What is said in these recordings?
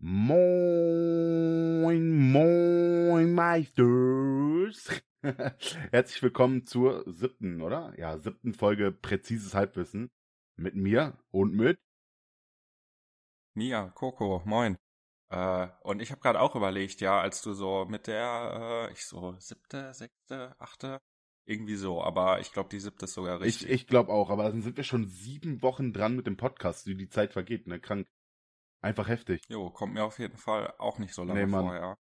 Moin, moin, Meisters. Herzlich willkommen zur siebten, oder? Ja, siebten Folge Präzises Halbwissen. Mit mir und mit Mia, Coco, moin. Äh, und ich habe gerade auch überlegt, ja, als du so mit der, äh, ich so siebte, sechste, achte, irgendwie so, aber ich glaube, die siebte ist sogar richtig. Ich, ich glaube auch, aber dann sind wir schon sieben Wochen dran mit dem Podcast, wie die Zeit vergeht, ne? Krank. Einfach heftig. Jo, kommt mir auf jeden Fall auch nicht so lange Nee, Mann. vor, ja.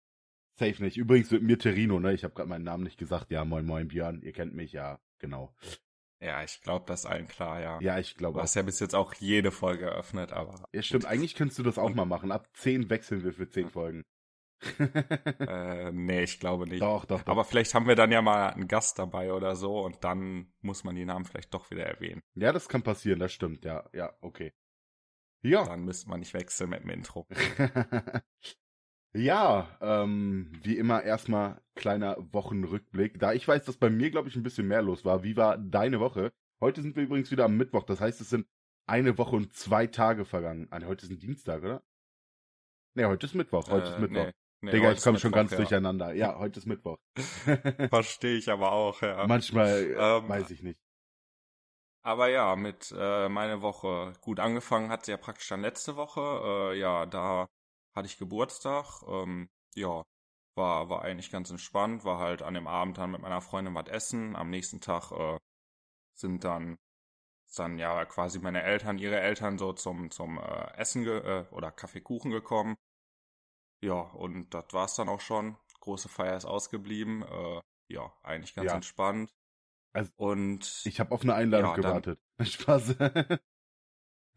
Safe nicht. Übrigens mit mir Terino, ne? Ich habe gerade meinen Namen nicht gesagt. Ja, moin, moin, Björn. Ihr kennt mich, ja, genau. Ja, ich glaube, das ist allen klar, ja. Ja, ich Du glaube auch. hast ja bis jetzt auch jede Folge eröffnet, aber. Ja, stimmt. Eigentlich könntest du das auch mal machen. Ab zehn wechseln wir für zehn Folgen. Äh, nee, ich glaube nicht. doch, doch, doch. Aber vielleicht haben wir dann ja mal einen Gast dabei oder so und dann muss man die Namen vielleicht doch wieder erwähnen. Ja, das kann passieren, das stimmt, ja, ja, okay. Ja. Dann müsste man nicht wechseln mit dem Intro. ja, ähm, wie immer erstmal kleiner Wochenrückblick. Da ich weiß, dass bei mir, glaube ich, ein bisschen mehr los war. Wie war deine Woche? Heute sind wir übrigens wieder am Mittwoch, das heißt, es sind eine Woche und zwei Tage vergangen. Nee, heute ist ein Dienstag, oder? Nee, heute ist Mittwoch, heute ist Äh, Mittwoch. nee, nee, Digga, ich ist komme schon ganz ja. durcheinander. Ja, heute ist Mittwoch. Verstehe ich aber auch, ja. Manchmal äh, Ähm, weiß ich nicht. Aber ja, mit äh, meine Woche gut angefangen hat sie ja praktisch dann letzte Woche. Äh, ja, da hatte ich Geburtstag. Ähm, ja, war war eigentlich ganz entspannt. War halt an dem Abend dann mit meiner Freundin was essen. Am nächsten Tag äh, sind dann dann ja quasi meine Eltern, ihre Eltern so zum zum äh, Essen ge äh, oder Kaffeekuchen gekommen. Ja, und das war's dann auch schon. Große Feier ist ausgeblieben. Äh, ja, eigentlich ganz Ja. entspannt. Also, und Ich habe auf eine Einladung Ja, dann- gewartet. Spaß.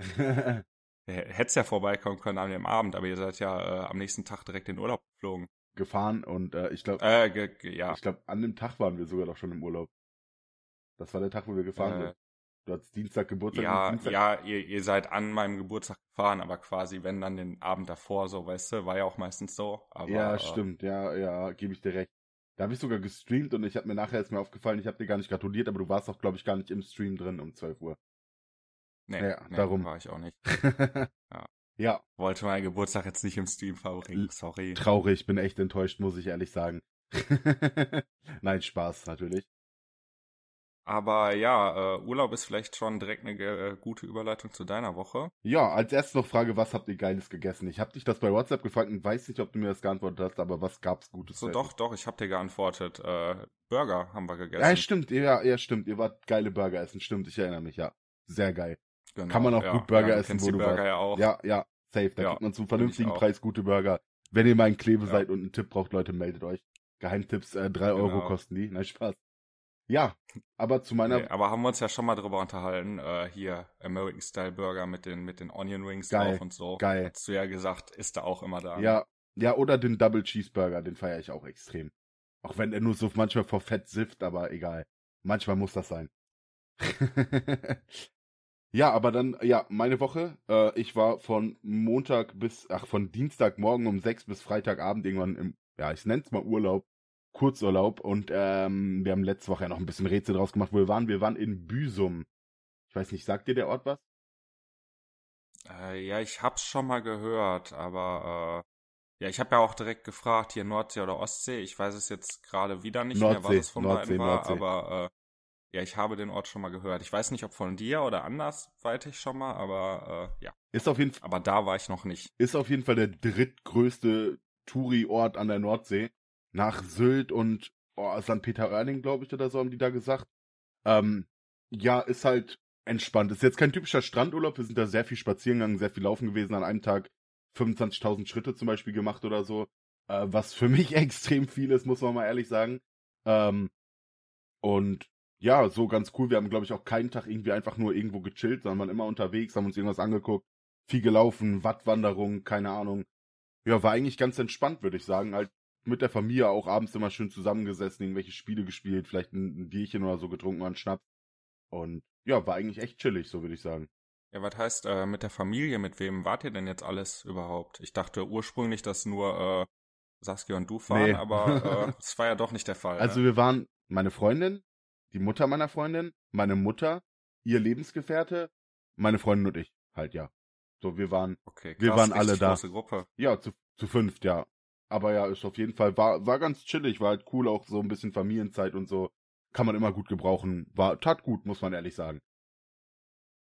Hättest ja vorbeikommen können an dem Abend, aber ihr seid ja äh, am nächsten Tag direkt in den Urlaub geflogen. Gefahren und äh, ich glaube, Äh, ja. ich glaube, an dem Tag waren wir sogar doch schon im Urlaub. Das war der Tag, wo wir gefahren Äh, sind. Du hattest Dienstag Geburtstag. Ja, Dienstag ja, ihr, ihr seid an meinem Geburtstag gefahren, aber quasi, wenn dann den Abend davor, so, weißt du, war ja auch meistens so. Aber, ja, äh, stimmt, ja, ja, gebe ich dir recht. Da habe ich sogar gestreamt und ich habe mir nachher ist mir aufgefallen, ich habe dir gar nicht gratuliert, aber du warst auch, glaube ich, gar nicht im Stream drin um 12 Uhr. Nee, Ja, nee, darum. war ich auch nicht. ja, Wollte meinen Geburtstag jetzt nicht im Stream verbringen, sorry. traurig, bin echt enttäuscht, muss ich ehrlich sagen. Nein, Spaß natürlich. Aber ja, äh, Urlaub ist vielleicht schon direkt eine äh, gute Überleitung zu deiner Woche. Ja, als erstes noch Frage, was habt ihr Geiles gegessen? Ich habe dich das bei WhatsApp gefragt und weiß nicht, ob du mir das geantwortet hast, aber was gab's Gutes? So, doch, doch, ich habe dir geantwortet. Äh, Burger haben wir gegessen. Ja, stimmt, ja, ja, stimmt. Ihr wart geile Burger essen, stimmt, ich erinnere mich, ja. Sehr geil. Genau, Kann man auch ja. gut Burger ja, essen, wo du Burger warst. ja auch. Ja, ja, safe. Da Ja, kriegt man zum vernünftigen. Preis gute Burger. Wenn ihr mal in Kleve seid und einen Tipp braucht, Leute, meldet euch. Geheimtipps, äh, drei Euro Genau. kosten die. Nein, Spaß. Ja, aber zu meiner, Nee, aber haben wir uns ja schon mal drüber unterhalten, äh, hier American Style Burger mit den mit den Onion Rings Geil, drauf und so. geil. Hast du ja gesagt, ist da auch immer da. ne? ja, ja, oder den Double Cheeseburger, den feiere ich auch extrem. Auch wenn er nur so manchmal vor Fett sifft, aber egal. Manchmal muss das sein. ja, aber dann, ja, meine Woche. Äh, ich war von Montag bis, ach, von Dienstagmorgen um sechs bis Freitagabend irgendwann im, ja, ich nenn's mal Urlaub, Kurzurlaub. Und ähm, wir haben letzte Woche ja noch ein bisschen Rätsel draus gemacht, wo wir waren. Wir waren in Büsum. Ich weiß nicht, sagt dir der Ort was? Äh, ja, ich hab's schon mal gehört, aber äh, ja, ich habe ja auch direkt gefragt, hier Nordsee oder Ostsee. Ich weiß es jetzt gerade wieder nicht mehr, Nordsee, was es von Nordsee, beiden war, Nordsee. aber äh, ja, ich habe den Ort schon mal gehört. Ich weiß nicht, ob von dir oder andersweitig schon mal, aber äh, ja, Ist auf jeden Fall. aber da war ich noch nicht. ist auf jeden Fall der drittgrößte Touri-Ort an der Nordsee. Nach Sylt und oh, St. Peter-Ording, glaube ich, oder so haben die da gesagt. Ähm, ja, ist halt entspannt. Ist jetzt kein typischer Strandurlaub. Wir sind da sehr viel spazieren gegangen, sehr viel laufen gewesen. An einem Tag 25.000 Schritte zum Beispiel gemacht oder so. Äh, was für mich extrem viel ist, muss man mal ehrlich sagen. Ähm, und ja, so ganz cool. Wir haben, glaube ich, auch keinen Tag irgendwie einfach nur irgendwo gechillt, sondern waren immer unterwegs, haben uns irgendwas angeguckt, viel gelaufen, Wattwanderung, keine Ahnung. Ja, war eigentlich ganz entspannt, würde ich sagen. Halt mit der Familie auch abends immer schön zusammengesessen, irgendwelche Spiele gespielt, vielleicht ein, ein Bierchen oder so getrunken, mal einen Schnaps. Und ja, war eigentlich echt chillig, so würde ich sagen. Ja, was heißt äh, mit der Familie? Mit wem wart ihr denn jetzt alles überhaupt? Ich dachte ursprünglich, dass nur äh, Saskia und du fahren, Nee. aber äh, das war ja doch nicht der Fall. Also ne? wir waren meine Freundin, die Mutter meiner Freundin, meine Mutter, ihr Lebensgefährte, meine Freundin und ich. Halt, ja. So, wir waren, Okay, Wir krass, waren alle da. große Gruppe. ja, zu, zu fünft, ja. Aber ja, ist auf jeden Fall, war, war ganz chillig, war halt cool, auch so ein bisschen Familienzeit und so. Kann man immer gut gebrauchen. War, tat gut, muss man ehrlich sagen.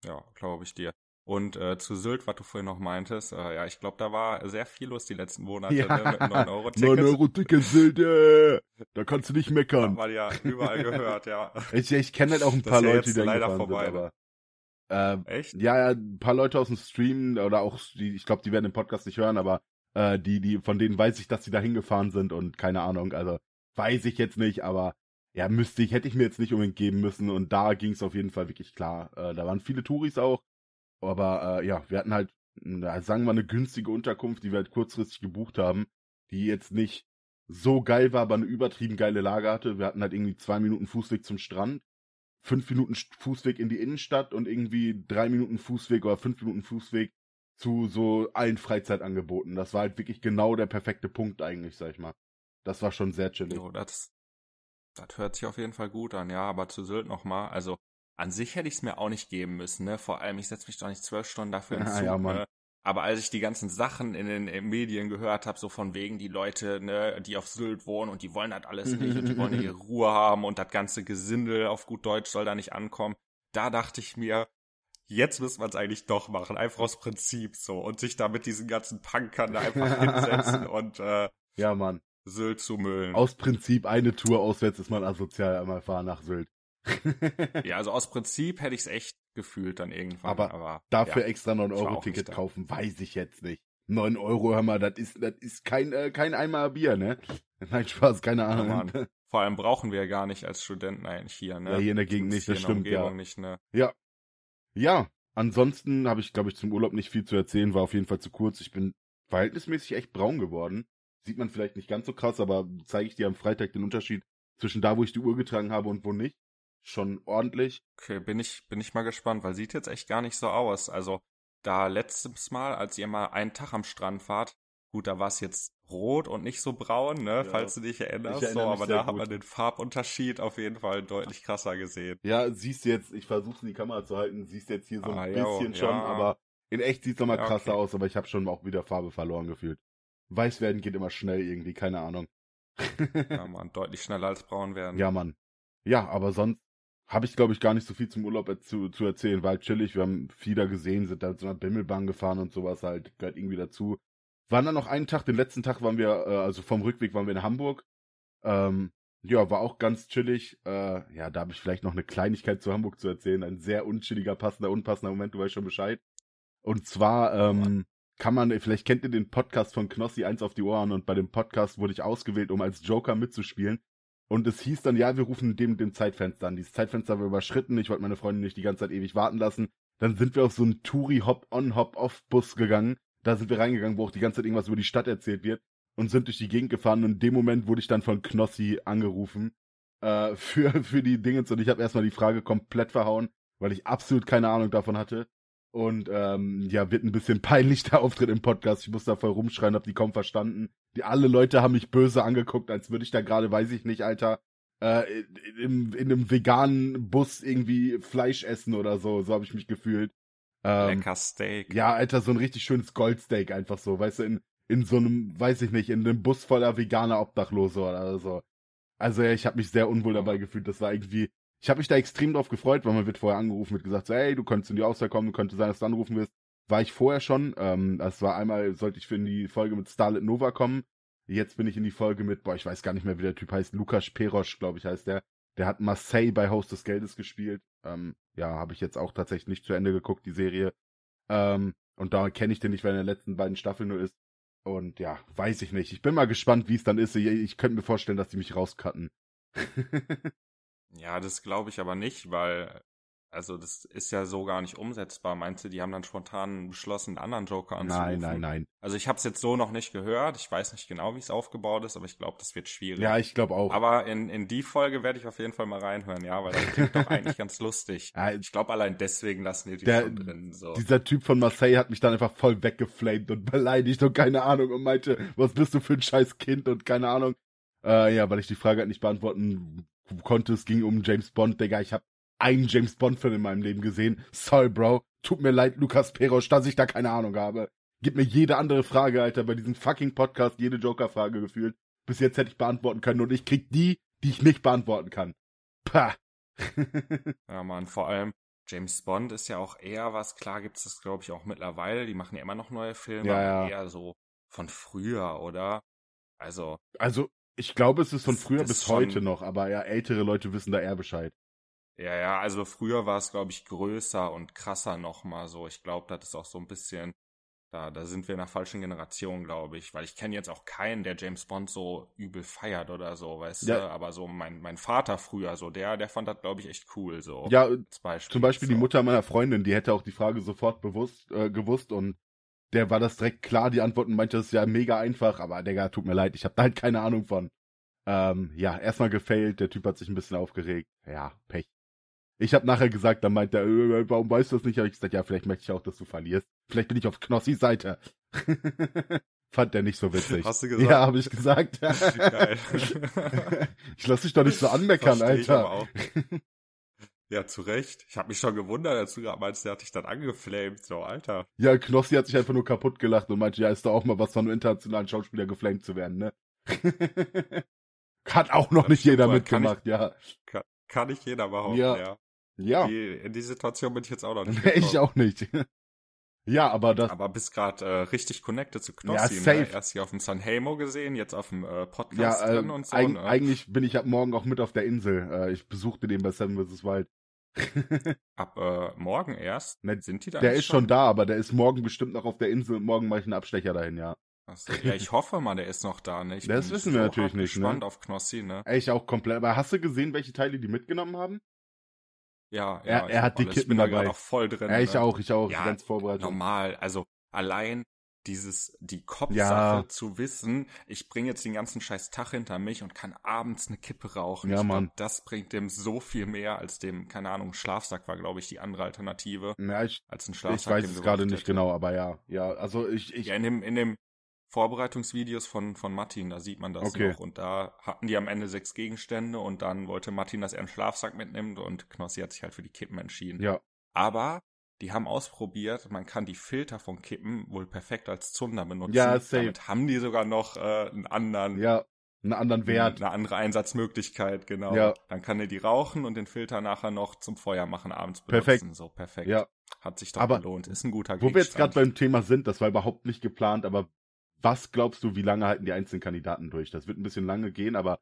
Ja, glaube ich dir. Und äh, zu Sylt, was du vorhin noch meintest, äh, ja, ich glaube, da war sehr viel los die letzten Monate Ja. ne, mit dem 9-Euro-Ticket. 9 Euro Ticket, Silde! Da kannst du nicht Hat meckern. man ja überall gehört, ja. Ich, ich kenne halt auch ein paar Leute, die da leider vorbei, sind, aber. Ähm, Echt? ja, ja, ein paar Leute aus dem Stream oder auch, die, ich glaube, die werden den Podcast nicht hören, aber äh, die, die, von denen weiß ich, dass sie da hingefahren sind und keine Ahnung, also weiß ich jetzt nicht, aber ja, müsste ich, hätte ich mir jetzt nicht unbedingt geben müssen und da ging es auf jeden Fall wirklich klar. Äh, da waren viele Touris auch, aber äh, ja, wir hatten halt, na, sagen wir eine günstige Unterkunft, die wir halt kurzfristig gebucht haben, die jetzt nicht so geil war, aber eine übertrieben geile Lage hatte. Wir hatten halt irgendwie zwei Minuten Fußweg zum Strand fünf Minuten Fußweg in die Innenstadt und irgendwie drei Minuten Fußweg oder fünf Minuten Fußweg zu so allen Freizeitangeboten. Das war halt wirklich genau der perfekte Punkt eigentlich, sag ich mal. Das war schon sehr chillig. Jo, das, das hört sich auf jeden Fall gut an, ja, aber zu Sylt nochmal, also an sich hätte ich es mir auch nicht geben müssen, ne? Vor allem, ich setze mich doch nicht zwölf Stunden dafür ins Ja, Zug, ja, Mann. ne? Aber als ich die ganzen Sachen in den Medien gehört habe, so von wegen die Leute, ne, die auf Sylt wohnen und die wollen das alles nicht und die wollen ihre Ruhe haben und das ganze Gesindel auf gut Deutsch soll da nicht ankommen, da dachte ich mir, jetzt müssen wir es eigentlich doch machen, einfach aus Prinzip so und sich da mit diesen ganzen Punkern da einfach hinsetzen und äh, Ja, Mann. Sylt zu müllen. Aus Prinzip eine Tour auswärts ist man asozial einmal fahren nach Sylt. Ja, also aus Prinzip hätte ich es echt gefühlt dann irgendwann. Aber Aber, Dafür ja. extra 9 Ich war Euro Ticket kaufen, weiß ich jetzt nicht. 9 Euro, hör mal, das ist, das ist kein, äh, kein Eimer Bier, ne? Nein, Spaß, keine Ahnung. Mann. Vor allem brauchen wir ja gar nicht als Studenten eigentlich hier, ne? Ja, hier in der Gegend nicht, das hier in stimmt, der ja. Umgebung nicht, ne? Ja, ansonsten habe ich, glaube ich, zum Urlaub nicht viel zu erzählen, war auf jeden Fall zu kurz. Ich bin verhältnismäßig echt braun geworden. Sieht man vielleicht nicht ganz so krass, aber zeige ich dir am Freitag den Unterschied zwischen da, wo ich die Uhr getragen habe und wo nicht. Schon ordentlich. Okay, bin ich, bin ich mal gespannt, weil sieht jetzt echt gar nicht so aus. Also, da letztes Mal, als ihr mal einen Tag am Strand wart, gut, da war es jetzt rot und nicht so braun, ne, Ja. falls du dich erinnerst. Erinnere so, aber da hat man den Farbunterschied auf jeden Fall deutlich krasser gesehen. Ja, siehst du jetzt, ich versuche in die Kamera zu halten, siehst jetzt hier so ein Ah, ja, bisschen schon, ja. aber in echt sieht's nochmal Ja, krasser okay. aus, aber ich habe schon auch wieder Farbe verloren gefühlt. Weiß werden geht immer schnell irgendwie, keine Ahnung. Ja, man, deutlich schneller als braun werden. Ja, Mann. Ja, aber sonst habe ich, glaube ich, gar nicht so viel zum Urlaub zu, zu erzählen. War halt chillig, wir haben viel da gesehen, sind da zu einer Bimmelbahn gefahren und sowas halt, gehört irgendwie dazu. Waren dann noch einen Tag, den letzten Tag waren wir, äh, also vom Rückweg waren wir in Hamburg. Ähm, ja, war auch ganz chillig. Äh, ja, da habe ich vielleicht noch eine Kleinigkeit zu Hamburg zu erzählen. Ein sehr unchilliger, passender, unpassender Moment, du weißt schon Bescheid. Und zwar ähm, kann man, vielleicht kennt ihr den Podcast von Knossi eins auf die Ohren und bei dem Podcast wurde ich ausgewählt, um als Joker mitzuspielen. Und es hieß dann, ja, wir rufen dem dem Zeitfenster an. Dieses Zeitfenster war überschritten. Ich wollte meine Freundin nicht die ganze Zeit ewig warten lassen. Dann sind wir auf so einen Touri-Hop-on-Hop-off-Bus gegangen. Da sind wir reingegangen, wo auch die ganze Zeit irgendwas über die Stadt erzählt wird. Und sind durch die Gegend gefahren. Und in dem Moment wurde ich dann von Knossi angerufen äh, für, für die Dingens. Und ich habe erstmal die Frage komplett verhauen, weil ich absolut keine Ahnung davon hatte. Und ähm, ja, wird ein bisschen peinlich der Auftritt im Podcast. Ich muss da voll rumschreien, hab die kaum verstanden. Die alle Leute haben mich böse angeguckt, als würde ich da gerade, weiß ich nicht, Alter, äh, in, in einem veganen Bus irgendwie Fleisch essen oder so. So habe ich mich gefühlt. Ähm, Lecker Steak. ja, Alter, so ein richtig schönes Goldsteak einfach so, weißt du, in, in so einem, weiß ich nicht, in einem Bus voller veganer Obdachlose oder so. Also ja, ich habe mich sehr unwohl dabei gefühlt. Das war irgendwie, ich habe mich da extrem drauf gefreut, weil man wird vorher angerufen, wird gesagt, so, hey, du könntest in die Auswahl kommen, könnte sein, dass du anrufen wirst. War ich vorher schon. Ähm, das war einmal, sollte ich für in die Folge mit Starlet Nova kommen. Jetzt bin ich in die Folge mit, boah, ich weiß gar nicht mehr, wie der Typ heißt, Lukas Perosch, glaube ich, heißt der. Der hat Marseille bei Haus des Geldes gespielt. Ähm, ja, habe ich jetzt auch tatsächlich nicht zu Ende geguckt, die Serie. Ähm, und da kenne ich den nicht, weil in den letzten beiden Staffeln nur ist. Und ja, weiß ich nicht. Ich bin mal gespannt, wie es dann ist. Ich, ich könnte mir vorstellen, dass die mich rauscutten. Ja, das glaube ich aber nicht, weil, also das ist ja so gar nicht umsetzbar. Meinst du, die haben dann spontan beschlossen, einen anderen Joker anzurufen? nein, nein, nein. Also ich habe es jetzt so noch nicht gehört. Ich weiß nicht genau, wie es aufgebaut ist, aber ich glaube, das wird schwierig. Ja, ich glaube auch. aber in, in die Folge werde ich auf jeden Fall mal reinhören, ja, weil das klingt doch eigentlich ganz lustig. Ja, Ich glaube, allein deswegen lassen die die Der- schon drin. So. Dieser Typ von Marseille hat mich dann einfach voll weggeflamed und beleidigt und keine Ahnung und meinte, was bist du für ein scheiß Kind und keine Ahnung. Äh, ja, weil ich die Frage halt nicht beantworten konnte. Es ging um James Bond, Digga. Ich hab einen James Bond-Film in meinem Leben gesehen. Sorry, Bro. Tut mir leid, Lukas Perosch, dass ich da keine Ahnung habe. Gib mir jede andere Frage, Alter, bei diesem fucking Podcast, jede Joker-Frage gefühlt. Bis jetzt hätte ich beantworten können und ich krieg die, die ich nicht beantworten kann. Pah. ja, Mann, vor allem James Bond ist ja auch eher was, klar gibt's das, glaube ich, auch mittlerweile, die machen ja immer noch neue Filme, Ja, ja. eher so von früher, oder? Also, Also, ich glaube, es ist von früher bis heute noch, aber ja, ältere Leute wissen da eher Bescheid. Ja, ja, also früher war es, glaube ich, größer und krasser nochmal so. Ich glaube, das ist auch so ein bisschen, da, da sind wir in einer falschen Generation, glaube ich, weil ich kenne jetzt auch keinen, der James Bond so übel feiert oder so, weißt Ja. du, aber so mein, mein Vater früher, so der, der fand das, glaube ich, echt cool, so. Ja, als Beispiel. zum Beispiel die so. Mutter meiner Freundin, die hätte auch die Frage sofort bewusst, äh, gewusst und der war das direkt klar, die Antworten meinte, das ist ja mega einfach, aber Digga, tut mir leid, ich habe da halt keine Ahnung von. Ähm, ja, erstmal gefailt, der Typ hat sich ein bisschen aufgeregt. Ja, Pech. Ich habe nachher gesagt, dann meint er, äh, warum weißt du das nicht? Hab ich gesagt, ja, vielleicht möchte ich auch, dass du verlierst. Vielleicht bin ich auf Knossis Seite. Fand der nicht so witzig. Hast du gesagt? Ja, habe ich gesagt. Geil. ich lass dich doch nicht so anmeckern, Versteh ich Alter. Ja, zu Recht. Ich habe mich schon gewundert, als du gerade meinst, der hat dich dann angeflamed. So, Alter. Ja, Knossi hat sich einfach nur kaputt gelacht und meinte, ja, ist doch auch mal was von einem internationalen Schauspieler geflamed zu werden, ne? Hat auch noch Das nicht jeder mitgemacht, ja. Kann, kann nicht jeder behaupten, Ja. ja. Ja, Die, in die Situation bin ich jetzt auch noch nicht ich gekommen. auch nicht. ja, aber das, Aber bist gerade äh, richtig connected zu Ja, Knossi, safe. ne? Erst hier auf dem San Hemo gesehen, jetzt auf dem äh, ja, Podcast äh, drin und so, eig ne? eigentlich bin ich ab morgen auch mit auf der Insel. Äh, ich besuchte den bei Seven vs. Wild. Ab äh, morgen erst? Ne, Sind die da Der ist schon da, aber der ist morgen bestimmt noch auf der Insel und morgen mache ich einen Abstecher dahin, ja. Achso, ja, ich hoffe mal, der ist noch da, ne? Ich Das bin wissen wir so natürlich nicht, ne? gespannt auf Knossi, ne? Ich auch komplett. Aber hast du gesehen, welche Teile die mitgenommen haben? Ja, Er- ja. ich er hat die alles. Ich Kippen bin da dabei. gerade auch voll drin. Ja, ich ne? auch, ich auch. Ja, ganz vorbereitet. normal. Also allein dieses, die Kopfsache Ja. zu wissen, ich bringe jetzt den ganzen scheiß Tag hinter mich und kann abends eine Kippe rauchen. Ja, ich Mann. Glaub, das bringt dem so viel mehr als dem, keine Ahnung, Schlafsack war, glaube ich, die andere Alternative. Ja, ich, Als ein ich Schlafsack. weiß dem es gerade nicht hätte. genau, aber ja. Ja, also ich, ich Ja, in dem, in dem Vorbereitungsvideos von, von Martin, da sieht man das Okay. noch. Und da hatten die am Ende sechs Gegenstände und dann wollte Martin, dass er einen Schlafsack mitnimmt und Knossi hat sich halt für die Kippen entschieden. ja, Aber die haben ausprobiert, man kann die Filter von Kippen wohl perfekt als Zunder benutzen. Ja, safe. Damit haben die sogar noch äh, einen anderen, ja, einen anderen Wert. eine andere Einsatzmöglichkeit, genau. Ja. Dann kann er die rauchen und den Filter nachher noch zum Feuer machen abends benutzen. Perfekt. So perfekt. Ja. Hat sich doch Aber gelohnt. Ist ein guter Wo wir jetzt gerade beim Thema sind, das war überhaupt nicht geplant, aber was glaubst du, wie lange halten die einzelnen Kandidaten durch? Das wird ein bisschen lange gehen, aber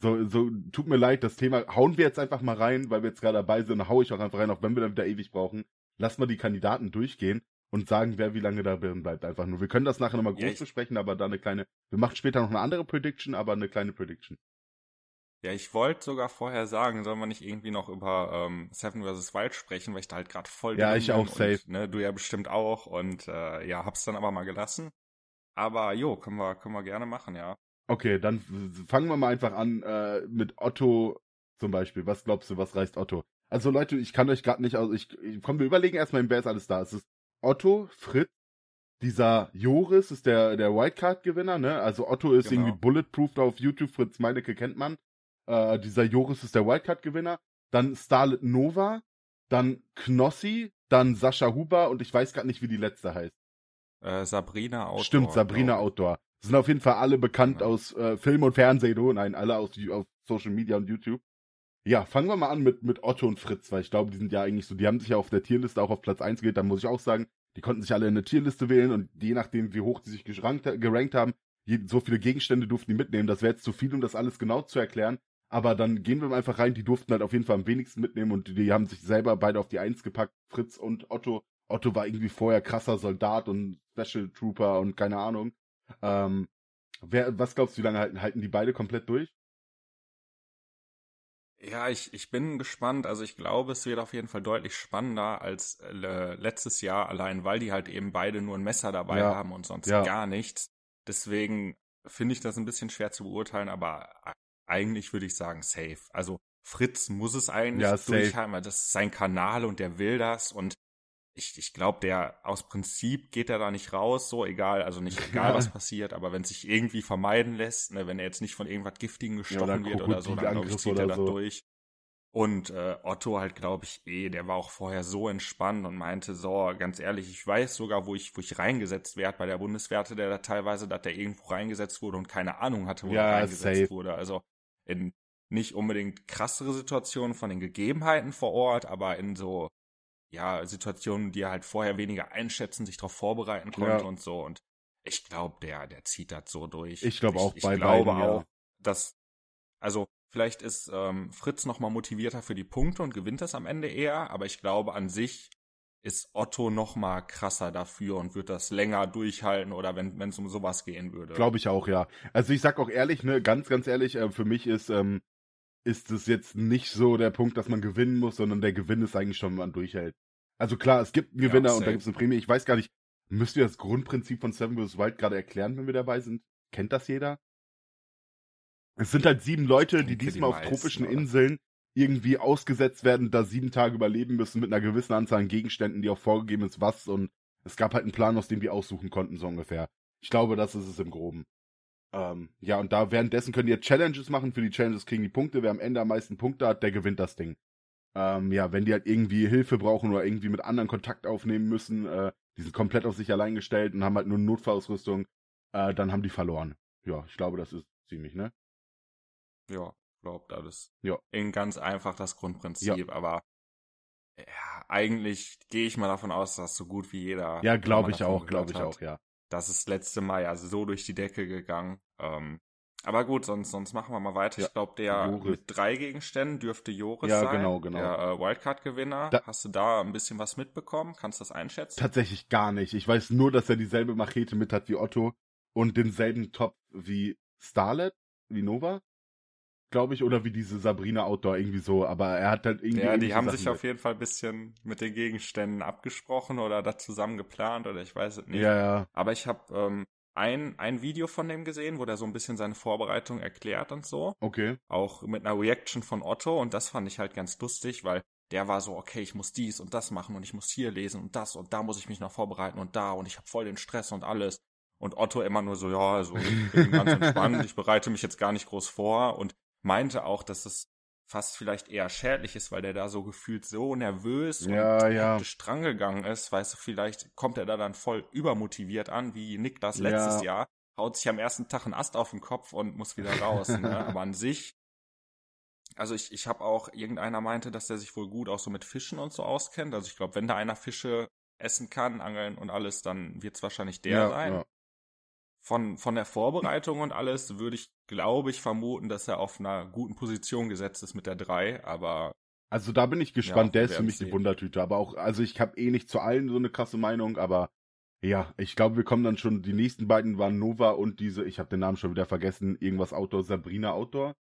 so, so, tut mir leid, das Thema hauen wir jetzt einfach mal rein, weil wir jetzt gerade dabei sind, hau ich auch einfach rein, auch wenn wir dann wieder ewig brauchen. Lass mal die Kandidaten durchgehen und sagen, wer wie lange da drin bleibt. Einfach nur. Wir können das nachher nochmal groß Ja, besprechen, aber da eine kleine, wir machen später noch eine andere Prediction, aber eine kleine Prediction. Ja, ich wollte sogar vorher sagen, sollen wir nicht irgendwie noch über ähm, Seven vs. Wild sprechen, weil ich da halt gerade voll Ja, ich auch, und, safe. Ne, du ja bestimmt auch und äh, ja, hab's dann aber mal gelassen. Aber jo, können wir, können wir gerne machen, ja. Okay, dann fangen wir mal einfach an äh, mit Otto zum Beispiel. Was glaubst du, was reißt Otto? Also Leute, ich kann euch gerade nicht aus. Ich, ich komm, wir überlegen erstmal, wer ist alles da. Es ist Otto, Fritz, dieser Joris ist der der Wildcard-Gewinner, ne? Also Otto ist Genau. irgendwie bulletproof da auf YouTube. Fritz Meinecke kennt man. Äh, dieser Joris ist der Wildcard-Gewinner. Dann Starlet Nova, dann Knossi, dann Sascha Huber und ich weiß gerade nicht, wie die letzte heißt. Äh, Sabrina Outdoor. Stimmt, Sabrina ich. Outdoor. Sind auf jeden Fall alle bekannt Genau. aus äh, Film und Fernsehen, du? Nein, alle aus, aus Social Media und YouTube. Ja, fangen wir mal an mit, mit Otto und Fritz, weil ich glaube, die sind ja eigentlich so, die haben sich ja auf der Tierliste auch auf Platz 1 gewählt, da muss ich auch sagen, die konnten sich alle in eine Tierliste wählen und je nachdem, wie hoch die sich gerankt, gerankt haben, je, so viele Gegenstände durften die mitnehmen. Das wäre jetzt zu viel, um das alles genau zu erklären. Aber dann gehen wir mal einfach rein, die durften halt auf jeden Fall am wenigsten mitnehmen und die haben sich selber beide auf die Eins gepackt, Fritz und Otto. Otto war irgendwie vorher krasser Soldat und Special Trooper und keine Ahnung. Ähm, wer, was glaubst du, wie lange halten, halten die beide komplett durch? Ja, ich, ich bin gespannt. Also ich glaube, es wird auf jeden Fall deutlich spannender als äh, letztes Jahr, allein weil die halt eben beide nur ein Messer dabei Ja. haben und sonst Ja. gar nichts. Deswegen finde ich das ein bisschen schwer zu beurteilen, aber eigentlich würde ich sagen, safe. Also Fritz muss es eigentlich Ja, durchhalten, weil das ist sein Kanal und der will das und ich, ich glaube, der aus Prinzip geht er da nicht raus, so egal, also nicht egal, Ja. was passiert, aber wenn es sich irgendwie vermeiden lässt, ne, wenn er jetzt nicht von irgendwas Giftigen gestochen oder wird oder so, dann glaube ich, zieht er das so. durch. Und äh, Otto halt, glaube ich, eh, der war auch vorher so entspannt und meinte, so, ganz ehrlich, ich weiß sogar, wo ich, wo ich reingesetzt werde bei der Bundeswehr, hatte der da teilweise, dass der irgendwo reingesetzt wurde und keine Ahnung hatte, wo Ja, er reingesetzt safe. wurde. Also in nicht unbedingt krassere Situationen von den Gegebenheiten vor Ort, aber in so, ja, Situationen, die er halt vorher weniger einschätzen, sich darauf vorbereiten konnte Ja. und so. Und ich glaube, der, der zieht das so durch. Ich glaube auch ich, bei Ich glaube beiden, ja. auch, dass, also vielleicht ist ähm, Fritz noch mal motivierter für die Punkte und gewinnt das am Ende eher, aber ich glaube an sich ist Otto noch mal krasser dafür und wird das länger durchhalten oder wenn wenn es um sowas gehen würde. Glaube ich auch, ja. Also ich sag auch ehrlich, ne, ganz, ganz ehrlich, äh, für mich ist, ähm, ist es jetzt nicht so der Punkt, dass man gewinnen muss, sondern der Gewinn ist eigentlich schon, wenn man durchhält. Also klar, es gibt einen Ja, Gewinner und da gibt es eine Prämie. Ich weiß gar nicht, müsst ihr das Grundprinzip von Seven vs. Wild gerade erklären, wenn wir dabei sind? Kennt das jeder? Es sind halt sieben Leute, die denke, die diesmal auf meisten, tropischen oder? Inseln irgendwie ausgesetzt werden, da sieben Tage überleben müssen mit einer gewissen Anzahl an Gegenständen, die auch vorgegeben ist, was und es gab halt einen Plan, aus dem die aussuchen konnten, so ungefähr. Ich glaube, das ist es im Groben. Ähm, ja, und da währenddessen könnt ihr Challenges machen. Für die Challenges kriegen die Punkte. Wer am Ende am meisten Punkte hat, der gewinnt das Ding. Ähm, ja, wenn die halt irgendwie Hilfe brauchen oder irgendwie mit anderen Kontakt aufnehmen müssen, äh, die sind komplett auf sich allein gestellt und haben halt nur Notfallausrüstung, äh, dann haben die verloren. Ja, ich glaube, das ist ziemlich, ne? Ja, glaubt alles. Ja. In ganz einfach das Grundprinzip, aber ja, eigentlich gehe ich mal davon aus, dass so gut wie jeder. Ja, glaube ich auch, glaube ich hat. auch, ja. Das ist letzte Mal ja so durch die Decke gegangen. Ähm, aber gut, sonst, sonst machen wir mal weiter. Ja, Ich glaube, der Joris. mit drei Gegenständen dürfte Joris Ja, sein. genau, genau. Der äh, Wildcard-Gewinner. Hast du da ein bisschen was mitbekommen? Kannst du das einschätzen? Tatsächlich gar nicht. Ich weiß nur, dass er dieselbe Machete mit hat wie Otto und denselben Top wie Starlet, wie Nova, glaube ich, oder wie diese Sabrina Outdoor, irgendwie so. Aber er hat halt irgendwie. Ja, die haben Sachen sich auf jeden Fall ein bisschen mit den Gegenständen abgesprochen oder da zusammen geplant oder ich weiß es nicht. Ja, ja. Aber ich habe ähm, ein, ein Video von dem gesehen, wo der so ein bisschen seine Vorbereitung erklärt und so. Okay. Auch mit einer Reaction von Otto und das fand ich halt ganz lustig, weil der war so, okay, ich muss dies und das machen und ich muss hier lesen und das und da muss ich mich noch vorbereiten und da und ich habe voll den Stress und alles. Und Otto immer nur so, ja, also ich bin ganz entspannt, ich bereite mich jetzt gar nicht groß vor und meinte auch, dass es fast vielleicht eher schädlich ist, weil der da so gefühlt so nervös Ja, und ja. hektisch drangegangen ist. Weißt du, vielleicht kommt er da dann voll übermotiviert an, wie Niklas letztes Ja. Jahr, haut sich am ersten Tag einen Ast auf den Kopf und muss wieder raus. ne? Aber an sich, also ich, ich habe auch, irgendeiner meinte, dass der sich wohl gut auch so mit Fischen und so auskennt. Also ich glaube, wenn da einer Fische essen kann, angeln und alles, dann wird es wahrscheinlich der ja, sein. ja. Von, von der Vorbereitung und alles würde ich, glaube ich, vermuten, dass er auf einer guten Position gesetzt ist mit der 3, aber Also da bin ich gespannt. Ja, der ist für mich die. Wundertüte. Aber auch, also ich habe eh nicht zu allen so eine krasse Meinung, aber ja, ich glaube, wir kommen dann schon. Die nächsten beiden waren Nova und diese, ich habe den Namen schon wieder vergessen, irgendwas Outdoor, Sabrina Outdoor.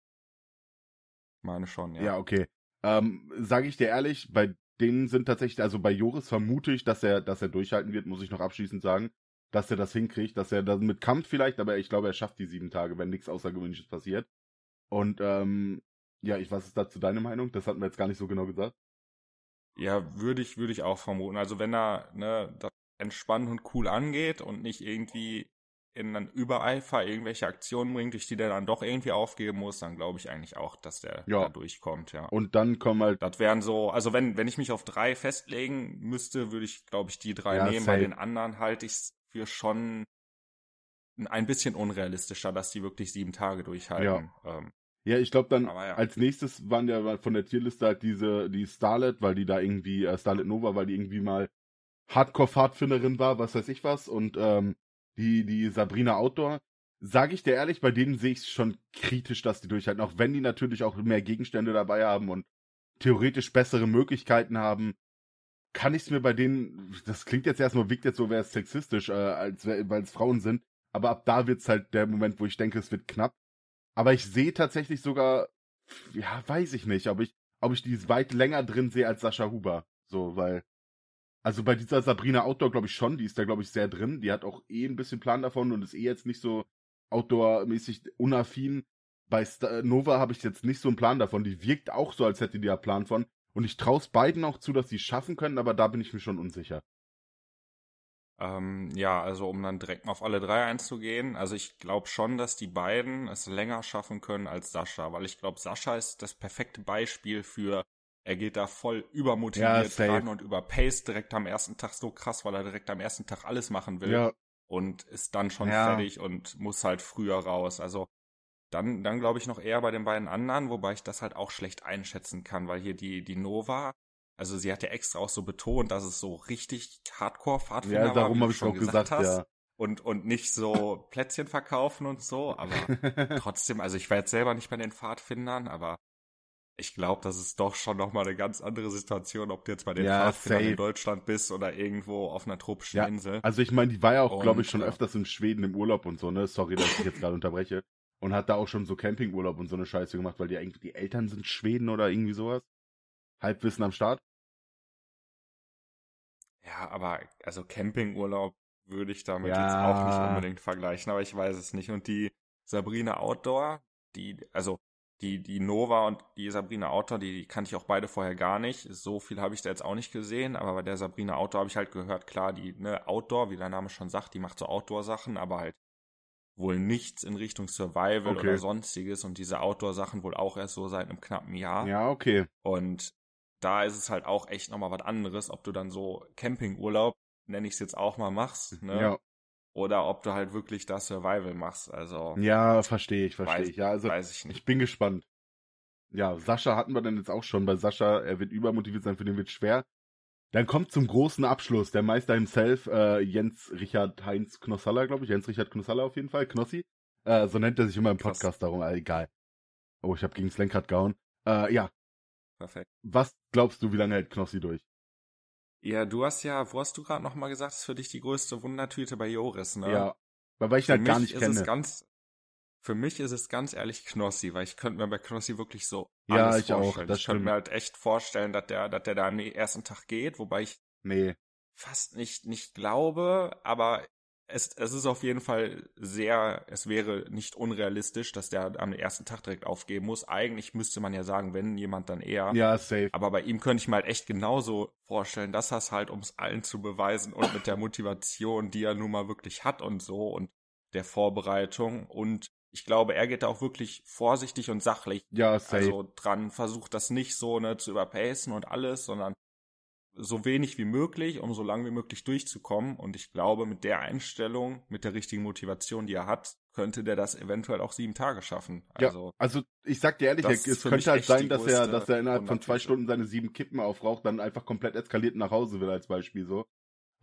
meine schon, ja. Ja, okay. Ähm, Sage ich dir ehrlich, bei denen sind tatsächlich, also bei Joris vermute ich, dass er, dass er durchhalten wird, muss ich noch abschließend sagen, dass er das hinkriegt, dass er dann mit Kampf vielleicht, aber ich glaube, er schafft die sieben Tage, wenn nichts Außergewöhnliches passiert. Und ähm, ja, ich, was ist dazu deine Meinung? Das hatten wir jetzt gar nicht so genau gesagt. Ja, würde ich, würde ich auch vermuten. Also wenn er ne, das entspannt und cool angeht und nicht irgendwie in einen Übereifer irgendwelche Aktionen bringt, durch die der dann doch irgendwie aufgeben muss, dann glaube ich eigentlich auch, dass der Ja. da durchkommt, ja. Und dann kommen halt, Das wären so, also wenn, wenn ich mich auf drei festlegen müsste, würde ich, glaube ich, die drei Ja, nehmen. Bei safe. den anderen halte ich es für schon ein bisschen unrealistischer, dass die wirklich sieben Tage durchhalten. Ähm, ja, ich glaube dann, ja. als nächstes waren ja von der Tierliste halt diese, die Starlet, weil die da irgendwie, äh, Starlet Nova, weil die irgendwie mal Hardcore-Pfadfinderin war, was weiß ich was, und ähm, die, die Sabrina Outdoor. Sage ich dir ehrlich, bei denen sehe ich es schon kritisch, dass die durchhalten, auch wenn die natürlich auch mehr Gegenstände dabei haben und theoretisch bessere Möglichkeiten haben, kann ich es mir bei denen, das klingt jetzt erstmal, wirkt jetzt so, wäre es sexistisch, äh, weil es Frauen sind, aber ab da wird's halt der Moment, wo ich denke, es wird knapp. Aber ich sehe tatsächlich sogar, ja, weiß ich nicht, ob ich, ob ich die weit länger drin sehe als Sascha Huber. So, weil, also bei dieser Sabrina Outdoor glaube ich schon, die ist da glaube ich sehr drin. Die hat auch eh ein bisschen Plan davon und ist eh jetzt nicht so Outdoor-mäßig unaffin. Bei Sta Nova habe ich jetzt nicht so einen Plan davon. Die wirkt auch so, als hätte die da Plan von. Und ich traue es beiden auch zu, dass sie es schaffen können, aber da bin ich mir schon unsicher. Ähm, ja, also um dann direkt mal auf alle drei einzugehen. Also ich glaube schon, dass die beiden es länger schaffen können als Sascha, weil ich glaube, Sascha ist das perfekte Beispiel für, er geht da voll übermotiviert Ja, ran und überpaced direkt am ersten Tag so krass, weil er direkt am ersten Tag alles machen will Ja, und ist dann schon Ja. fertig und muss halt früher raus. Also dann, dann glaube ich noch eher bei den beiden anderen, wobei ich das halt auch schlecht einschätzen kann, weil hier die, die Nova, also sie hat ja extra auch so betont, dass es so richtig Hardcore-Pfadfinder ja war, darum wie habe du ich schon auch gesagt, hast. ja. Und, und nicht so Plätzchen verkaufen und so, aber trotzdem, also ich war jetzt selber nicht bei den Pfadfindern, aber ich glaube, das ist doch schon nochmal eine ganz andere Situation, ob du jetzt bei den Ja, Pfadfindern safe. in Deutschland bist oder irgendwo auf einer tropischen Ja, Insel. Also ich meine, die war ja auch, glaube ich, schon ja. öfters in Schweden im Urlaub und so, ne? Sorry, dass ich jetzt gerade unterbreche. Und hat da auch schon so Campingurlaub und so eine Scheiße gemacht, weil die eigentlich die Eltern sind Schweden oder irgendwie sowas. Halbwissen am Start. Ja, aber also Campingurlaub würde ich damit Ja. jetzt auch nicht unbedingt vergleichen, aber ich weiß es nicht. Und die Sabrina Outdoor, die, also die, die Nova und die Sabrina Outdoor, die, die kannte ich auch beide vorher gar nicht. So viel habe ich da jetzt auch nicht gesehen, aber bei der Sabrina Outdoor habe ich halt gehört, klar, die, ne, Outdoor, wie der Name schon sagt, die macht so Outdoor-Sachen, aber halt wohl nichts in Richtung Survival Okay. oder sonstiges und diese Outdoor-Sachen wohl auch erst so seit einem knappen Jahr. Ja, okay. Und da ist es halt auch echt nochmal was anderes, ob du dann so Campingurlaub, nenne ich es jetzt auch mal, machst, ne? Ja, Oder ob du halt wirklich da Survival machst. Also, ja, verstehe ich, verstehe ich. Ja, also weiß ich nicht. ich bin gespannt. Ja, Sascha hatten wir dann jetzt auch schon. Bei Sascha, er wird übermotiviert sein, für den wird schwer. Dann kommt zum großen Abschluss der Meister himself, äh, Jens Richard Heinz Knossalla, glaube ich. Jens Richard Knossalla auf jeden Fall. Knossi. Äh, so nennt er sich immer im. Podcast darum. Äh, egal. Oh, ich habe gegen das Lenkrad gehauen. Äh, ja, Perfekt. was glaubst du, wie lange hält Knossi durch? Ja, du hast ja, wo hast du gerade nochmal gesagt, ist für dich die größte Wundertüte bei Joris, ne? Ja, weil, ich Für halt gar nicht ist kenne. es ganz, für mich ist es ganz ehrlich Knossi, weil ich könnte mir bei Knossi wirklich so Ja, alles ich auch, vorstellen. das ich könnte mir halt echt vorstellen, dass der, dass der da am ersten Tag geht, wobei ich nee, fast nicht, nicht glaube, aber es, es ist auf jeden Fall sehr, es wäre nicht unrealistisch, dass der am ersten Tag direkt aufgeben muss. Eigentlich müsste man ja sagen, wenn jemand dann eher. ja, safe. Aber bei ihm könnte ich mir halt echt genauso vorstellen, dass er es halt, um es allen zu beweisen und mit der Motivation, die er nun mal wirklich hat und so und der Vorbereitung. Und ich glaube, er geht da auch wirklich vorsichtig und sachlich Ja, safe. also dran, versucht das nicht so ne, zu überpacen und alles, sondern so wenig wie möglich, um so lange wie möglich durchzukommen. Und ich glaube, mit der Einstellung, mit der richtigen Motivation, die er hat, könnte der das eventuell auch sieben Tage schaffen. Ja, Also also ich sag dir ehrlich, es könnte halt sein, dass er, dass er innerhalb von zwei. Stunden seine sieben Kippen aufraucht, dann einfach komplett eskaliert nach Hause will als Beispiel so.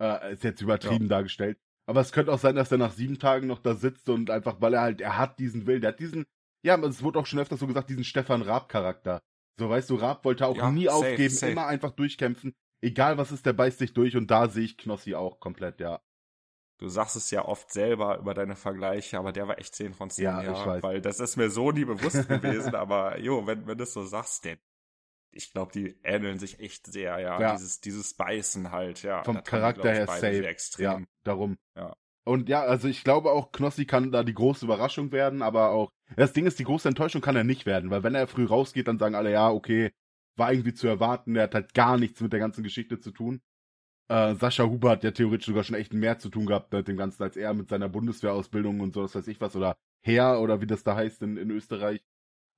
Äh, ist jetzt übertrieben dargestellt. Aber es könnte auch sein, dass er nach sieben Tagen noch da sitzt und einfach, weil er halt, er hat diesen Willen, der hat diesen, ja, es wurde auch schon öfters so gesagt, diesen Stefan Raab-Charakter. So, weißt du, Raab wollte auch Ja, nie safe, aufgeben, safe. immer einfach durchkämpfen. Egal was ist, der beißt sich durch und da sehe ich Knossi auch komplett, ja. du sagst es ja oft selber über deine Vergleiche, aber der war echt 10 von 10, Ja, ja, ich weiß. weil das ist mir so nie bewusst gewesen, aber jo, wenn, wenn du es so sagst, der, ich glaube, die ähneln sich echt sehr, ja, Ja. dieses, dieses Beißen halt, ja. Vom das die, Charakter glaub ich, her safe. Sehr extrem. Ja, darum. Ja. Und ja, also ich glaube auch, Knossi kann da die große Überraschung werden, aber auch, das Ding ist, die große Enttäuschung kann er nicht werden, weil wenn er früh rausgeht, dann sagen alle, ja, okay, war irgendwie zu erwarten, der hat halt gar nichts mit der ganzen Geschichte zu tun. Äh, Sascha Huber hat ja theoretisch sogar schon echt mehr zu tun gehabt mit dem Ganzen als er mit seiner Bundeswehrausbildung und so, das weiß ich was, oder Heer oder wie das da heißt in, in Österreich.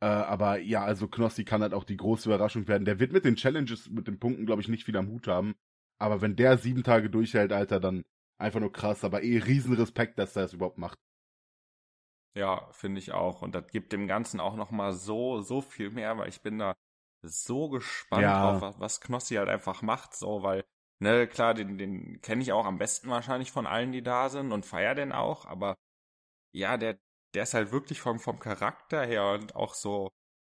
Äh, aber ja, also Knossi kann halt auch die große Überraschung werden. Der wird mit den Challenges, mit den Punkten, glaube ich, nicht viel am Hut haben. Aber wenn der sieben Tage durchhält, Alter, dann einfach nur krass. Aber eh riesen Respekt, dass er das überhaupt macht. Ja, finde ich auch. Und das gibt dem Ganzen auch nochmal so, so viel mehr, weil ich bin da so gespannt Ja. drauf, was, was Knossi halt einfach macht, so, weil, ne, klar, den, den kenne ich auch am besten wahrscheinlich von allen, die da sind und feier den auch, aber ja, der, der ist halt wirklich vom, vom Charakter her und auch so,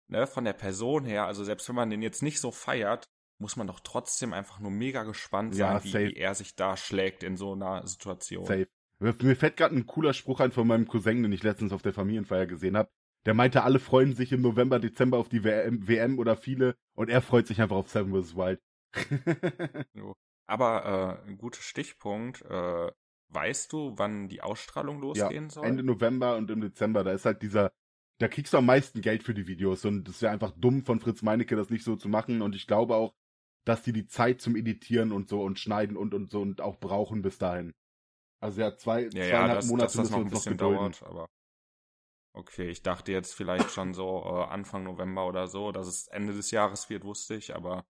ne, von der Person her, also selbst wenn man den jetzt nicht so feiert, muss man doch trotzdem einfach nur mega gespannt Ja, sein, wie, wie er sich da schlägt in so einer Situation. Safe. Mir fällt gerade ein cooler Spruch ein von meinem Cousin, den ich letztens auf der Familienfeier gesehen habe. Der meinte, alle freuen sich im November, Dezember auf die WM, WM oder viele und er freut sich einfach auf Seven vs. Wild. Aber äh, ein guter Stichpunkt. Äh, weißt du, wann die Ausstrahlung losgehen soll? Ende November und im Dezember, da ist halt dieser, da kriegst du am meisten Geld für die Videos und es wäre einfach dumm von Fritz Meinecke, das nicht so zu machen und ich glaube auch, dass die die Zeit zum Editieren und so und Schneiden und und so und auch brauchen bis dahin. Also ja, zwei, Ja, zweieinhalb ja, dass, Monate dass das noch ein uns noch bisschen gedulden. dauert, aber okay, ich dachte jetzt vielleicht schon so äh, Anfang November oder so, dass es Ende des Jahres wird, wusste ich, aber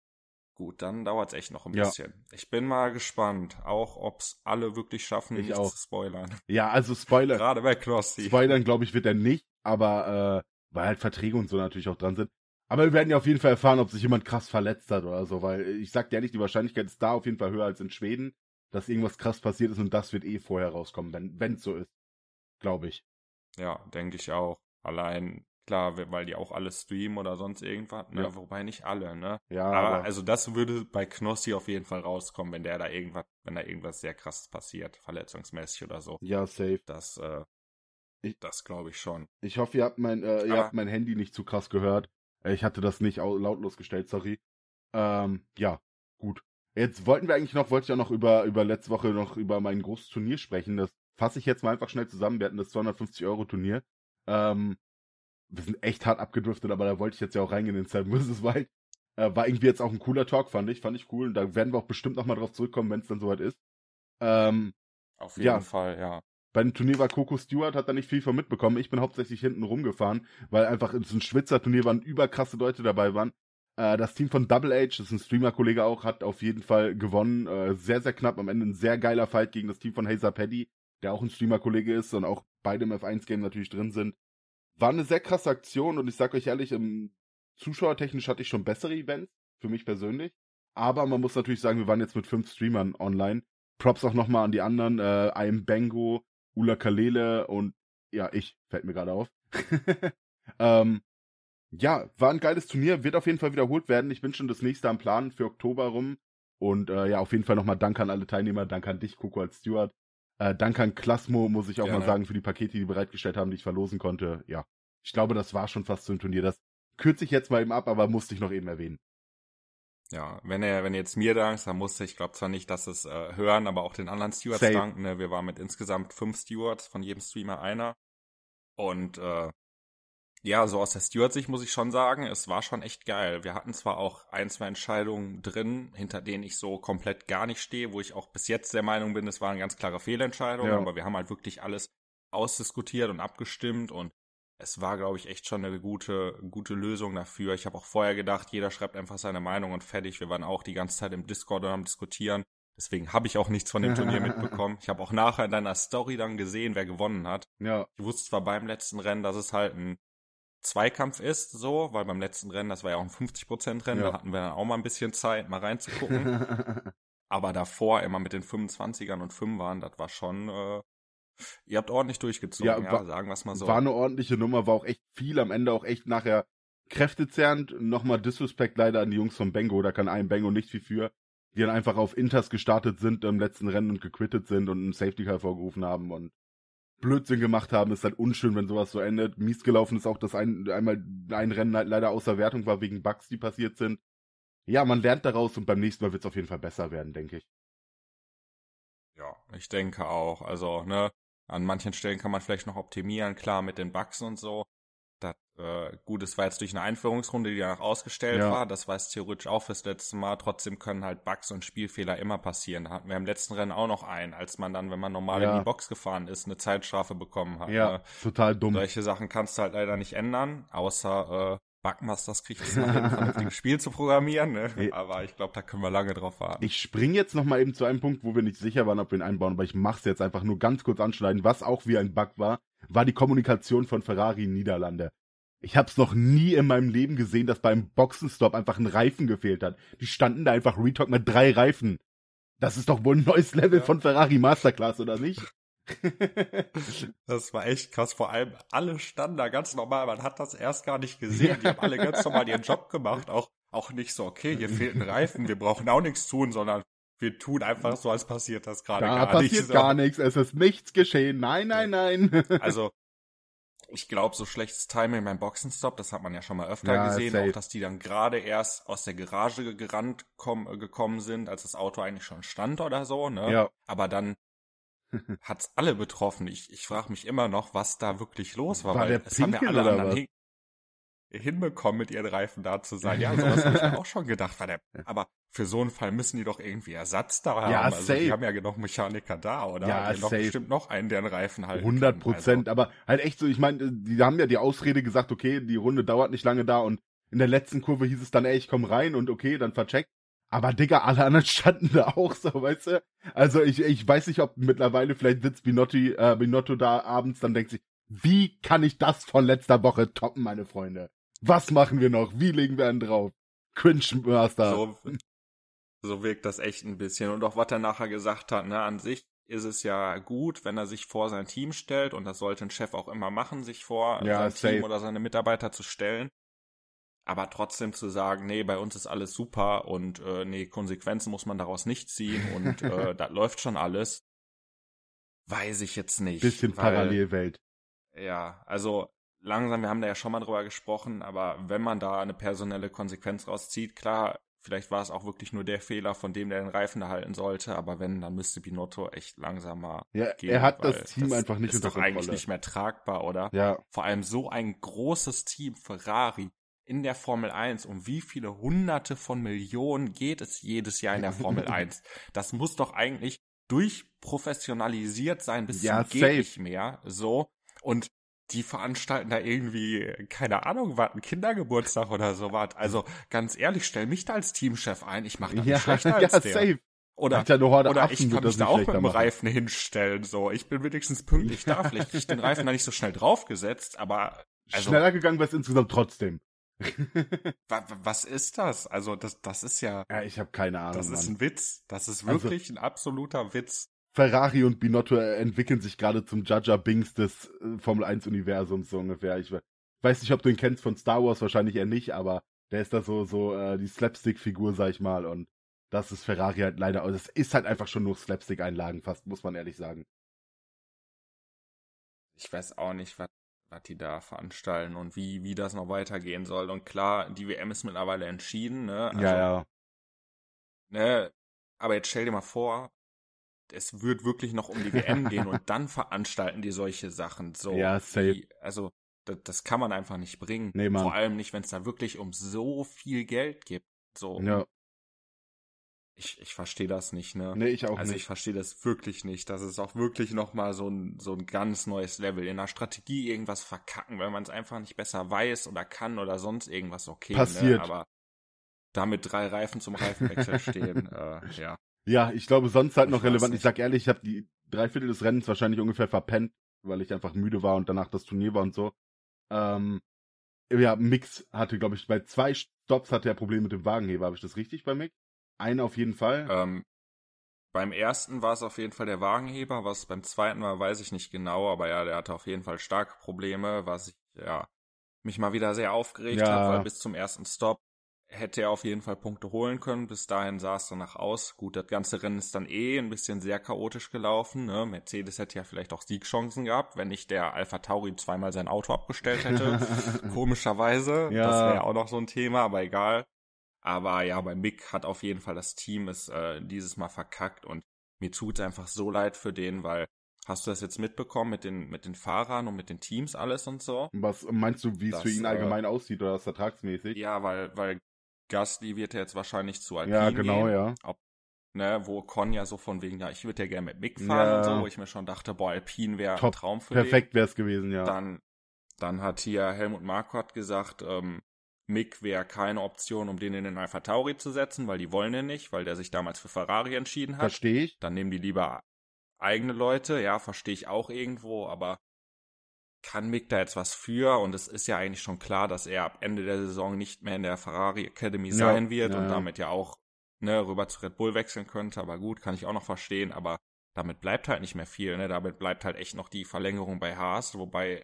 gut, dann dauert es echt noch ein Ja. bisschen. Ich bin mal gespannt, auch ob's alle wirklich schaffen, Ich nicht auch. zu spoilern. Ja, also Spoiler. Gerade bei Knossi. Spoilern, glaube ich, wird er nicht, aber äh, weil halt Verträge und so natürlich auch dran sind. Aber wir werden ja auf jeden Fall erfahren, ob sich jemand krass verletzt hat oder so, weil ich sag dir ehrlich, die Wahrscheinlichkeit ist da auf jeden Fall höher als in Schweden, dass irgendwas krass passiert ist und das wird eh vorher rauskommen, wenn wenn's so ist. Glaube ich. Ja, denke ich auch. Allein, klar, weil die auch alle streamen oder sonst irgendwas, ne? Ja. Wobei nicht alle, ne? Ja, Aber aber, also das würde bei Knossi auf jeden Fall rauskommen, wenn der da irgendwas, wenn da irgendwas sehr krasses passiert, verletzungsmäßig oder so. ja, safe. Das, äh, Ich- das glaube ich schon. Ich hoffe, ihr habt mein, äh, ihr Aber- habt mein Handy nicht zu krass gehört. Ich hatte das nicht au- lautlos gestellt, sorry. Ähm, ja, gut. Jetzt wollten wir eigentlich noch, wollte ich auch noch über, über letzte Woche noch über mein großes Turnier sprechen. Das fasse ich jetzt mal einfach schnell zusammen. Wir hatten das 250 Euro Turnier. Ähm, wir sind echt hart abgedriftet, aber da wollte ich jetzt ja auch reingehen in Seven vs. Wild. Äh, war irgendwie jetzt auch ein cooler Talk, fand ich. Fand ich cool. Und da werden wir auch bestimmt nochmal drauf zurückkommen, wenn es dann soweit ist. Ähm, Auf jeden Ja. Fall, ja. beim Turnier war Coco Stewart, hat da nicht viel von mitbekommen. Ich bin hauptsächlich hinten rumgefahren, weil einfach es ein Schwitzer-Turnier waren, überkrasse Leute dabei waren. Äh, das Team von Double H, das ist ein Streamer-Kollege auch, hat auf jeden Fall gewonnen. Äh, sehr, sehr knapp. Am Ende ein sehr geiler Fight gegen das Team von Hazer Paddy, der auch ein Streamer-Kollege ist und auch beide im F1-Game natürlich drin sind. War eine sehr krasse Aktion und ich sag euch ehrlich, im Zuschauertechnisch hatte ich schon bessere Events, für mich persönlich. Aber man muss natürlich sagen, wir waren jetzt mit fünf Streamern online. Props auch nochmal an die anderen, äh, I am Bango, Ula Kalele und ja, ich, fällt mir gerade auf. ähm, ja, war ein geiles Turnier, wird auf jeden Fall wiederholt werden. Ich bin schon das nächste am Plan für Oktober rum. Und äh, ja, auf jeden Fall nochmal Dank an alle Teilnehmer, Dank an dich, Coco als Steward. Äh, an Klasmo, muss ich auch Gerne. mal sagen, für die Pakete, die die bereitgestellt haben, die ich verlosen konnte. Ja, ich glaube, das war schon fast so ein Turnier. Das kürze ich jetzt mal eben ab, aber musste ich noch eben erwähnen. Ja, wenn er, wenn ihr jetzt mir dankst, dann musste ich glaube zwar nicht, dass es äh, hören, aber auch den anderen Stewards Safe. danken. Ne? Wir waren mit insgesamt fünf Stewards, von jedem Streamer einer. Und äh, ja, so aus der Steward-Sicht muss ich schon sagen, es war schon echt geil. Wir hatten zwar auch ein, zwei Entscheidungen drin, hinter denen ich so komplett gar nicht stehe, wo ich auch bis jetzt der Meinung bin, es waren ganz klare Fehlentscheidungen, Ja. aber wir haben halt wirklich alles ausdiskutiert und abgestimmt und es war, glaube ich, echt schon eine gute, gute Lösung dafür. Ich habe auch vorher gedacht, jeder schreibt einfach seine Meinung und fertig. Wir waren auch die ganze Zeit im Discord und am Diskutieren. Deswegen habe ich auch nichts von dem Turnier mitbekommen. Ich habe auch nachher in deiner Story dann gesehen, wer gewonnen hat. Ja, Ich wusste zwar beim letzten Rennen, dass es halt ein Zweikampf ist, so, weil beim letzten Rennen, das war ja auch ein 50%-Rennen, Ja. da hatten wir dann auch mal ein bisschen Zeit, mal reinzugucken. Aber davor immer mit den 25ern und 5ern, das war schon, äh, ihr habt ordentlich durchgezogen, Ja, ja, war- sagen wir es mal so. War eine ordentliche Nummer, war auch echt viel, am Ende auch echt nachher kräftezerrend. Nochmal Disrespect leider an die Jungs von Bengo, da kann ein Bengo nicht viel für. Die dann einfach auf Inters gestartet sind im letzten Rennen und gequittet sind und einen Safety Car vorgerufen haben und Blödsinn gemacht haben. Ist halt unschön, wenn sowas so endet. Mies gelaufen ist auch, dass ein, einmal ein Rennen halt leider außer Wertung war wegen Bugs, die passiert sind. Ja, man lernt daraus und beim nächsten Mal wird es auf jeden Fall besser werden, denke ich. Ja, ich denke auch. Also, ne, an manchen Stellen kann man vielleicht noch optimieren, klar, mit den Bugs und so. Das, äh, gut, es war jetzt durch eine Einführungsrunde, die danach ausgestellt Ja. war. Das war es theoretisch auch fürs letzte Mal. Trotzdem können halt Bugs und Spielfehler immer passieren. Da hatten wir im letzten Rennen auch noch einen, als man dann, wenn man normal Ja. in die Box gefahren ist, eine Zeitstrafe bekommen hat. Ja, Ne? total dumm. Solche Sachen kannst du halt leider nicht ändern, außer äh, Bugmasters kriegt es ein vernünftiges Spiel zu programmieren. Ne? Aber ich glaube, da können wir lange drauf warten. Ich spring jetzt noch mal eben zu einem Punkt, wo wir nicht sicher waren, ob wir ihn einbauen, aber ich mach's jetzt einfach nur ganz kurz anschneiden. Was auch wie ein Bug war, war die Kommunikation von Ferrari Niederlande. Ich hab's noch nie in meinem Leben gesehen, dass beim Boxenstopp einfach ein Reifen gefehlt hat. Die standen da einfach Retalk mit drei Reifen. Das ist doch wohl ein neues Level Ja. von Ferrari Masterclass, oder nicht? Das war echt krass. Vor allem alle standen da ganz normal. Man hat das erst gar nicht gesehen. Die haben alle ganz normal ihren Job gemacht. Auch, auch nicht so, okay, hier fehlt ein Reifen. Wir brauchen auch nichts tun, sondern wir tun einfach so, als passiert das gerade da gar passiert nicht. Gar nichts, es ist nichts geschehen. Nein, nein, nein. Also, ich glaube, so schlechtes Timing beim Boxenstopp, das hat man ja schon mal öfter Ja, gesehen, safe. auch dass die dann gerade erst aus der Garage gerannt komm, äh, gekommen sind, als das Auto eigentlich schon stand oder so, ne? Ja. Aber dann hat's alle betroffen. Ich, ich frage mich immer noch, was da wirklich los war, War weil der es haben ja alle oder anderen hin, hinbekommen, mit ihren Reifen da zu sein. Ja, sowas habe ich mir auch schon gedacht. War der, aber für so einen Fall müssen die doch irgendwie Ersatz da haben. Ja, also safe. die haben ja genug Mechaniker da, oder? Ja, doch safe. bestimmt noch einen, der einen Reifen halten 100 kann. Prozent, aber halt echt so, ich meine, die haben ja die Ausrede gesagt, okay, die Runde dauert nicht lange da und in der letzten Kurve hieß es dann, ey, ich komm rein und okay, dann vercheckt. Aber Digga, alle anderen standen da auch so, weißt du? Also ich, ich weiß nicht, ob mittlerweile vielleicht sitzt Binotti, äh, Binotto da abends, dann denkt sich, wie kann ich das von letzter Woche toppen, meine Freunde? Was machen wir noch? Wie legen wir einen drauf? Cringe Master. So, so wirkt das echt ein bisschen. Und auch was er nachher gesagt hat, ne, an sich ist es ja gut, wenn er sich vor sein Team stellt und das sollte ein Chef auch immer machen, sich vor Ja, sein safe. Team oder seine Mitarbeiter zu stellen. Aber trotzdem zu sagen, nee, bei uns ist alles super und äh, nee, Konsequenzen muss man daraus nicht ziehen und äh, das läuft schon alles, weiß ich jetzt nicht. Bisschen weil- Parallelwelt. Ja, also langsam, wir haben da ja schon mal drüber gesprochen, aber wenn man da eine personelle Konsequenz rauszieht, klar, vielleicht war es auch wirklich nur der Fehler von dem, der den Reifen da halten sollte, aber wenn, dann müsste Binotto echt langsamer Ja, gehen. er hat das Team einfach nicht ist unter doch eigentlich Kontrolle. nicht mehr tragbar, oder? Ja, Vor allem so ein großes Team, Ferrari, in der Formel 1, um wie viele hunderte von Millionen geht es jedes Jahr in der Formel 1? Das muss doch eigentlich durchprofessionalisiert sein bis Ja, zum geht nicht mehr, so. Und die veranstalten da irgendwie, keine Ahnung, was, einen Kindergeburtstag oder sowas. Also, ganz ehrlich, stell mich da als Teamchef ein, ich mache das ja, nicht schlechter ja, als der. safe. Oder, ja oder Affen, ich kann mich da auch mit dem machen. Reifen hinstellen, so. Ich bin wenigstens pünktlich da, vielleicht krieg ich den Reifen da nicht so schnell draufgesetzt, aber also- Schneller gegangen wäre es insgesamt trotzdem. wa- wa- was ist das? Also, das, das ist ja, ja, ich habe keine Ahnung. das ist Mann. ein Witz. Das ist Also- wirklich ein absoluter Witz. Ferrari und Binotto entwickeln sich gerade zum Jaja Bings des äh, Formel 1 Universums so ungefähr. Ich we- weiß nicht, ob du ihn kennst von Star Wars, wahrscheinlich eher nicht, aber der ist da so so äh, die Slapstick-Figur, sag ich mal. Und das ist Ferrari halt leider. Das ist halt einfach schon nur Slapstick-Einlagen, fast muss man ehrlich sagen. Ich weiß auch nicht, was die da veranstalten und wie, wie das noch weitergehen soll. Und klar, die WM ist mittlerweile entschieden, ne? Also, ja, ja. Ne? Aber jetzt stell dir mal vor, es wird wirklich noch um die WM gehen und dann veranstalten die solche Sachen. So, Ja, safe. Wie, also, das, das kann man einfach nicht bringen. Nee, Mann. Vor allem nicht, wenn es da wirklich um so viel Geld gibt. So, Ja, ich, ich verstehe das nicht, ne? nee, ich auch also ich nicht. verstehe das wirklich nicht. Das ist auch wirklich nochmal so ein, so ein ganz neues Level. In der Strategie irgendwas verkacken, wenn man es einfach nicht besser weiß oder kann oder sonst irgendwas okay. Passiert. Ne? Aber da mit drei Reifen zum Reifenwechsel stehen, äh, ja. Ja, ich glaube, sonst halt Ich noch relevant. Ich sag ehrlich, ich habe die drei Viertel des Rennens wahrscheinlich ungefähr verpennt, weil ich einfach müde war und danach das Turnier war und so. Ähm, ja, Mix hatte, glaube ich, bei zwei Stops hatte er Probleme mit dem Wagenheber. Habe ich das richtig bei Mick? Einen auf jeden Fall. Ähm, beim ersten war es auf jeden Fall der Wagenheber, was beim zweiten war, weiß ich nicht genau, aber ja, der hatte auf jeden Fall starke Probleme, was ich, ja, mich mal wieder sehr aufgeregt Ja. hat, weil bis zum ersten Stop hätte er auf jeden Fall Punkte holen können. Bis dahin sah es danach aus. Gut, das ganze Rennen ist dann eh ein bisschen sehr chaotisch gelaufen. Ne? Mercedes hätte ja vielleicht auch Siegchancen gehabt, wenn nicht der Alpha Tauri zweimal sein Auto abgestellt hätte. Komischerweise. Ja. Das wäre auch noch so ein Thema, aber egal. Aber ja, bei Mick hat auf jeden Fall das Team es äh, dieses Mal verkackt und mir tut es einfach so leid für den, weil hast du das jetzt mitbekommen mit den mit den Fahrern und mit den Teams alles und so? Was meinst du, wie es für ihn äh, allgemein aussieht oder das vertragsmäßig? Ja, weil weil Gasly wird ja jetzt wahrscheinlich zu Alpine Ja, genau, gehen, ja. ne, wo Con ja so von wegen, ja, ich würde ja gerne mit Mick fahren Ja. und so, wo ich mir schon dachte, boah, Alpine wäre ein. Traum für den. Perfekt wäre es gewesen, ja. Dann, dann hat hier Helmut Marquardt gesagt, ähm, Mick wäre keine Option, um den in den Alpha Tauri zu setzen, weil die wollen den nicht, weil der sich damals für Ferrari entschieden hat. Verstehe ich. Dann nehmen die lieber eigene Leute, ja, verstehe ich auch irgendwo, aber kann Mick da jetzt was für? Und es ist ja eigentlich schon klar, dass er ab Ende der Saison nicht mehr in der Ferrari Academy Ja, sein wird ja, und damit ja auch ne, rüber zu Red Bull wechseln könnte. Aber gut, kann ich auch noch verstehen, aber damit bleibt halt nicht mehr viel, ne? Damit bleibt halt echt noch die Verlängerung bei Haas, wobei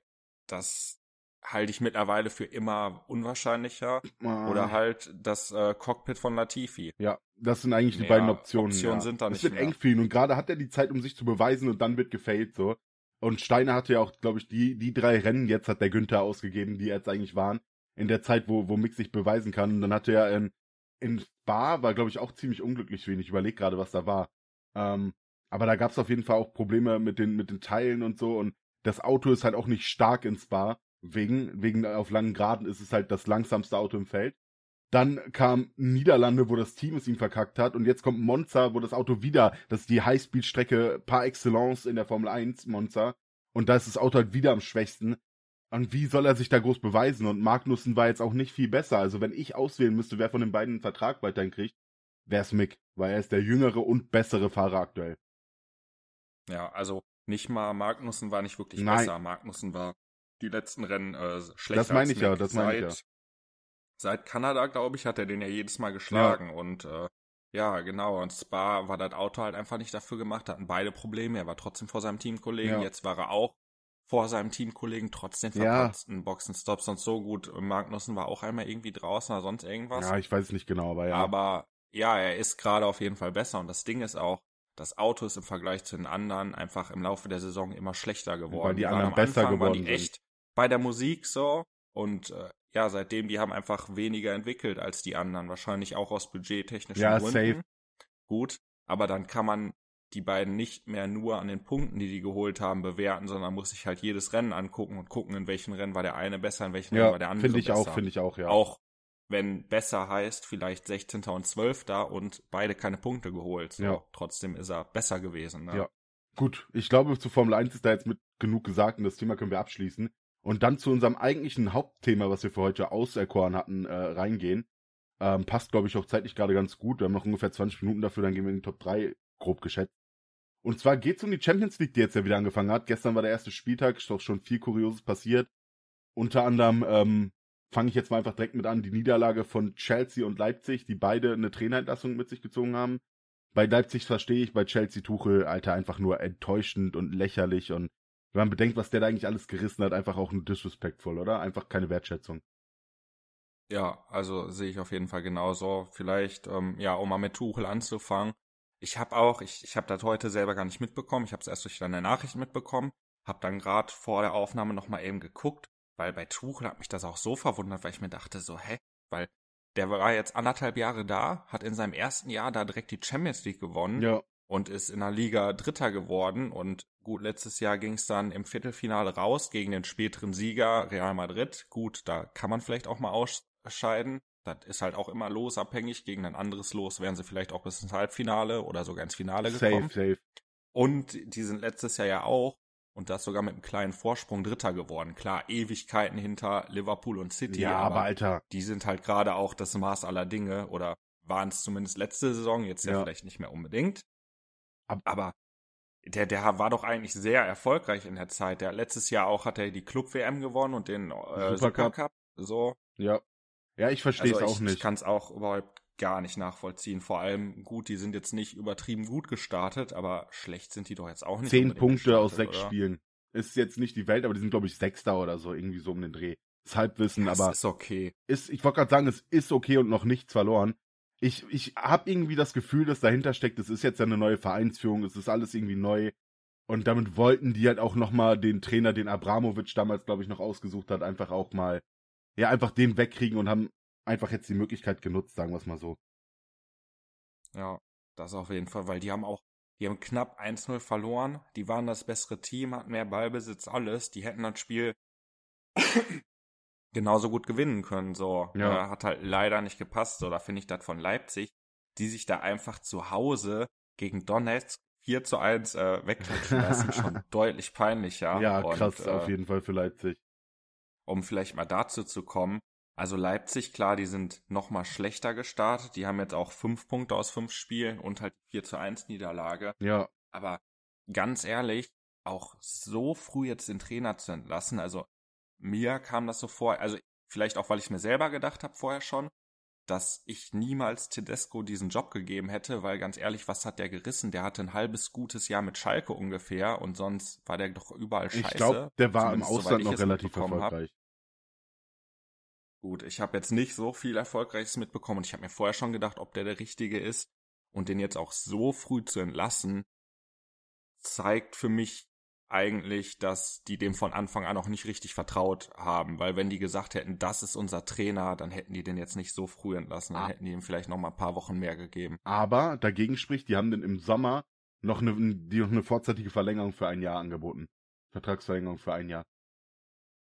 das halte ich mittlerweile für immer unwahrscheinlicher. Ah. Oder halt das äh, Cockpit von Latifi. Ja, das sind eigentlich die Ja, beiden Optionen. Optionen ja. sind da Es nicht wird mehr. eng für ihn und gerade hat er die Zeit, um sich zu beweisen und dann wird gefailt so. Und Steiner hatte ja auch, glaube ich, die, die drei Rennen jetzt hat der Günther ausgegeben, die jetzt eigentlich waren, in der Zeit, wo, wo Mick sich beweisen kann. Und dann hatte er in, in Spa, war, glaube ich, auch ziemlich unglücklich für ihn. Ich überlege gerade, was da war. Ähm, aber da gab es auf jeden Fall auch Probleme mit den, mit den Teilen und so. Und das Auto ist halt auch nicht stark in Spa. Wegen, wegen auf langen Graden ist es halt das langsamste Auto im Feld. Dann kam Niederlande, wo das Team es ihm verkackt hat. Und jetzt kommt Monza, wo das Auto wieder, das ist die Highspeed-Strecke par excellence in der Formel 1, Monza. Und da ist das Auto halt wieder am schwächsten. Und wie soll er sich da groß beweisen? Und Magnussen war jetzt auch nicht viel besser. Also wenn ich auswählen müsste, wer von den beiden einen Vertrag weiterhin kriegt, wär's Mick, weil er ist der jüngere und bessere Fahrer aktuell. Ja, also nicht mal Magnussen war nicht wirklich Nein. besser. Magnussen war die letzten Rennen äh, schlechter. Das meine ich ja, das meine ich Seit- Seit Kanada, glaube ich, hat er den ja jedes Mal geschlagen. Und äh, ja, genau. Und Spa war das Auto halt einfach nicht dafür gemacht. Hatten beide Probleme. Er war trotzdem vor seinem Teamkollegen. Ja. Jetzt war er auch vor seinem Teamkollegen trotz den Ja. verpatzten Boxenstops und so gut. Magnussen war auch einmal irgendwie draußen oder sonst irgendwas. Ja, ich weiß nicht genau, aber ja. Aber ja, er ist gerade auf jeden Fall besser. Und das Ding ist auch, das Auto ist im Vergleich zu den anderen einfach im Laufe der Saison immer schlechter geworden. Weil die waren anderen besser geworden die echt bei der Musik so. Und äh, ja, seitdem, die haben einfach weniger entwickelt als die anderen. Wahrscheinlich auch aus budgettechnischen Ja, Gründen. safe. Gut, aber dann kann man die beiden nicht mehr nur an den Punkten, die die geholt haben, bewerten, sondern muss sich halt jedes Rennen angucken und gucken, in welchen Rennen war der eine besser, in welchen Rennen war der ja, andere finde ich besser. auch, finde ich auch, ja. Auch wenn besser heißt, vielleicht 16. und 12. und beide keine Punkte geholt. So, Ja. Trotzdem ist er besser gewesen. Ne? Ja. Gut, ich glaube, zu Formel 1 ist da jetzt mit genug gesagt und das Thema können wir abschließen. Und dann zu unserem eigentlichen Hauptthema, was wir für heute auserkoren hatten, äh, reingehen. Ähm, passt, glaube ich, auch zeitlich gerade ganz gut. Wir haben noch ungefähr 20 Minuten dafür, dann gehen wir in die Top 3, grob geschätzt. Und zwar geht's um die Champions League, die jetzt ja wieder angefangen hat. Gestern war der erste Spieltag, ist doch schon viel Kurioses passiert. Unter anderem ähm, fange ich jetzt mal einfach direkt mit an, die Niederlage von Chelsea und Leipzig, die beide eine Trainerentlassung mit sich gezogen haben. Bei Leipzig verstehe ich, bei Chelsea Tuchel, Alter, einfach nur enttäuschend und lächerlich und wenn man bedenkt, was der da eigentlich alles gerissen hat, einfach auch nur disrespectful, oder? Einfach keine Wertschätzung. Ja, also sehe ich auf jeden Fall genauso. Vielleicht, ähm, ja, um mal mit Tuchel anzufangen. Ich habe auch, ich, ich habe das heute selber gar nicht mitbekommen. Ich habe es erst durch deine Nachricht mitbekommen. Habe dann gerade vor der Aufnahme nochmal eben geguckt, weil bei Tuchel hat mich das auch so verwundert, weil ich mir dachte so, hä? Weil der war jetzt anderthalb Jahre da, hat in seinem ersten Jahr da direkt die Champions League gewonnen. Ja, und ist in der Liga Dritter geworden. Und gut, letztes Jahr ging es dann im Viertelfinale raus gegen den späteren Sieger Real Madrid. Gut, da kann man vielleicht auch mal ausscheiden. Das ist halt auch immer losabhängig. Gegen ein anderes Los wären sie vielleicht auch bis ins Halbfinale oder sogar ins Finale gekommen. safe, safe. Und die sind letztes Jahr ja auch, und das sogar mit einem kleinen Vorsprung Dritter geworden. Klar, Ewigkeiten hinter Liverpool und City. Ja, aber Alter, die sind halt gerade auch das Maß aller Dinge oder waren es zumindest letzte Saison, jetzt ja, Ja. vielleicht nicht mehr unbedingt. Ab- Aber der, der war doch eigentlich sehr erfolgreich in der Zeit. Der letztes Jahr auch hat er die Club-WM gewonnen und den äh, Supercup. So. ja. Ja, ich verstehe Also es ich, auch ich nicht. kann es auch überhaupt gar nicht nachvollziehen. Vor allem, gut, die sind jetzt nicht übertrieben gut gestartet, aber schlecht sind die doch jetzt auch nicht. Zehn Punkte aus sechs oder? Spielen. Ist jetzt nicht die Welt, aber die sind, glaube ich, Sechster oder so, irgendwie so um den Dreh. Ist Halbwissen, Das aber ist okay. ist, ich wollte gerade sagen, es ist okay und noch nichts verloren. Ich, ich habe irgendwie das Gefühl, dass dahinter steckt, es ist jetzt ja eine neue Vereinsführung, es ist alles irgendwie neu. Und damit wollten die halt auch nochmal den Trainer, den Abramovic damals, glaube ich, noch ausgesucht hat, einfach auch mal, ja, einfach den wegkriegen und haben einfach jetzt die Möglichkeit genutzt, sagen wir es mal so. Ja, das auf jeden Fall, weil die haben auch, die haben knapp 1-0 verloren. Die waren das bessere Team, hatten mehr Ballbesitz, alles. Die hätten das Spiel genauso gut gewinnen können. So, Ja. äh, hat halt leider nicht gepasst. So, da finde ich das von Leipzig, die sich da einfach zu Hause gegen Donetsk 4 zu 1 äh, wegklatschen lassen, schon deutlich peinlicher. Ja, Und, krass, äh, auf jeden Fall für Leipzig. um vielleicht mal dazu zu kommen. Also Leipzig, klar, die sind noch mal schlechter gestartet. Die haben jetzt auch fünf Punkte aus fünf Spielen und halt 4 zu 1 Niederlage. Ja, Aber ganz ehrlich, auch so früh jetzt den Trainer zu entlassen, also mir kam das so vor, also vielleicht auch, weil ich mir selber gedacht habe vorher schon, dass ich niemals Tedesco diesen Job gegeben hätte, weil ganz ehrlich, was hat der gerissen? Der hatte ein halbes gutes Jahr mit Schalke ungefähr und sonst war der doch überall scheiße. ich glaube, der war im Zumindest soweit Ausland noch relativ mitbekommen hab. erfolgreich. Gut, ich habe jetzt nicht so viel Erfolgreiches mitbekommen und ich habe mir vorher schon gedacht, ob der der Richtige ist. Und den jetzt auch so früh zu entlassen, zeigt für mich eigentlich, dass die dem von Anfang an auch nicht richtig vertraut haben. Weil wenn die gesagt hätten, das ist unser Trainer, dann hätten die den jetzt nicht so früh entlassen. Dann Ah. hätten die ihm vielleicht noch mal ein paar Wochen mehr gegeben. Aber dagegen spricht, die haben denn im Sommer noch eine, die noch eine vorzeitige Verlängerung für ein Jahr angeboten. Vertragsverlängerung für ein Jahr.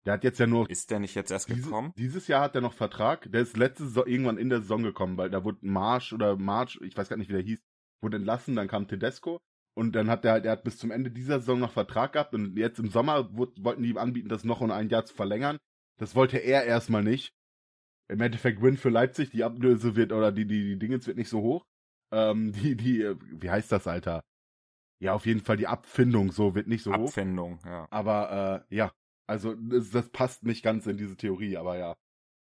Der hat jetzt ja nur. Ist der nicht jetzt erst diese, gekommen? Dieses Jahr hat er noch Vertrag. Der ist letzte Saison irgendwann in der Saison gekommen, weil da wurde Marsch oder March, ich weiß gar nicht, wie der hieß, wurde entlassen, dann kam Tedesco und dann hat er halt, er hat bis zum Ende dieser Saison noch Vertrag gehabt und jetzt im Sommer wurde, wollten die ihm anbieten, das noch um ein Jahr zu verlängern. Das wollte er erstmal nicht. Im Endeffekt Win für Leipzig, die Ablöse wird, oder die, die, die Dingens wird nicht so hoch. Ähm, die, die, wie heißt das, Alter? Ja, auf jeden Fall die Abfindung so wird nicht so hoch. Abfindung, ja. Aber äh, ja, also das, das passt nicht ganz in diese Theorie, aber ja,